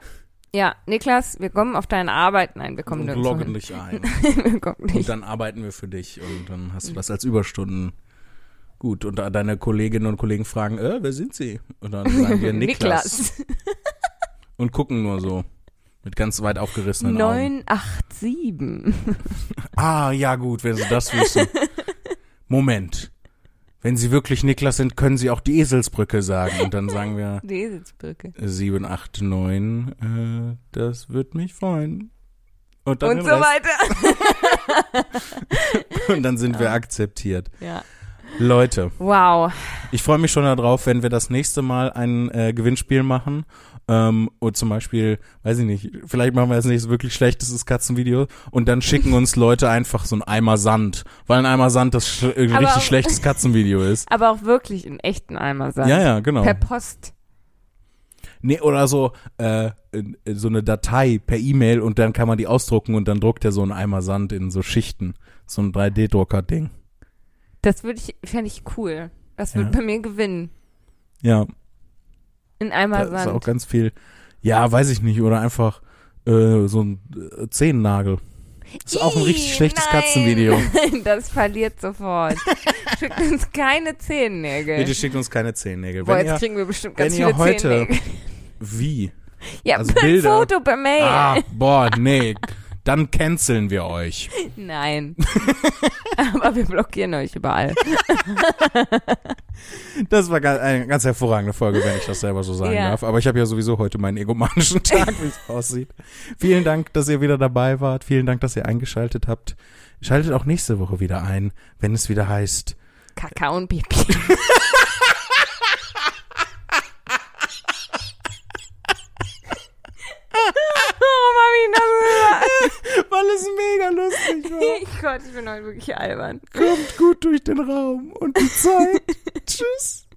Ja, Niklas, wir kommen auf deine Arbeit. Nein, wir kommen und loggen dich ein. wir kommen Und nicht. dann arbeiten wir für dich und dann hast du das als Überstunden. Gut, und deine Kolleginnen und Kollegen fragen, äh, wer sind sie? Und dann sagen wir Niklas. Und gucken nur so. Mit ganz weit aufgerissenen Augen. 987. Ah, ja gut, wenn sie das wissen. Moment. Wenn sie wirklich Niklas sind, können sie auch die Eselsbrücke sagen. Und dann sagen wir Die Eselsbrücke. 7, 8, 9, äh, das wird mich freuen. Und dann, Und so Rest. weiter. Und dann sind wir akzeptiert. Ja. Leute, Wow. ich freue mich schon darauf, wenn wir das nächste Mal ein äh, Gewinnspiel machen. Ähm, und zum Beispiel, weiß ich nicht, vielleicht machen wir das nächste wirklich schlechtestes Katzenvideo und dann schicken uns Leute einfach so ein Eimer Sand, weil ein Eimer Sand das sch äh, richtig auch- schlechtes Katzenvideo ist. Aber auch wirklich in echten Eimer Sand. Ja, ja, genau. Per Post. Nee, oder so, äh, so eine Datei per E-Mail und dann kann man die ausdrucken und dann druckt er so einen Eimer Sand in so Schichten. So ein 3D-Drucker-Ding. Das würde ich, fände ich cool. Das würde Ja. bei mir gewinnen. Ja, In Eimer da ist auch Sand. ganz viel. Ja, weiß ich nicht. Oder einfach äh, so ein äh, Zehennagel. Das ist auch ein richtig schlechtes nein. Katzenvideo. Das verliert sofort. Schickt uns keine Zehennägel. Bitte schickt uns keine Zehennägel. Boah, Wenn jetzt ihr, kriegen wir bestimmt wenn ganz ihr viele heute- Zehennägel. wie? Ja, also Bilder. Foto, per Mail. Ah, boah, nee. Dann canceln wir euch. Nein. Aber wir blockieren euch überall. Das war eine ganz hervorragende Folge, wenn ich das selber so sagen Ja. darf. Aber ich habe ja sowieso heute meinen egomanischen Tag, wie es aussieht. Vielen Dank, dass ihr wieder dabei wart. Vielen Dank, dass ihr eingeschaltet habt. Schaltet auch nächste Woche wieder ein, wenn es wieder heißt. Kakao und Pipi. oh Mami, das ist Weil es mega lustig war. Ich Gott, ich bin heute wirklich albern. Kommt gut durch den Raum und die Zeit. Tschüss.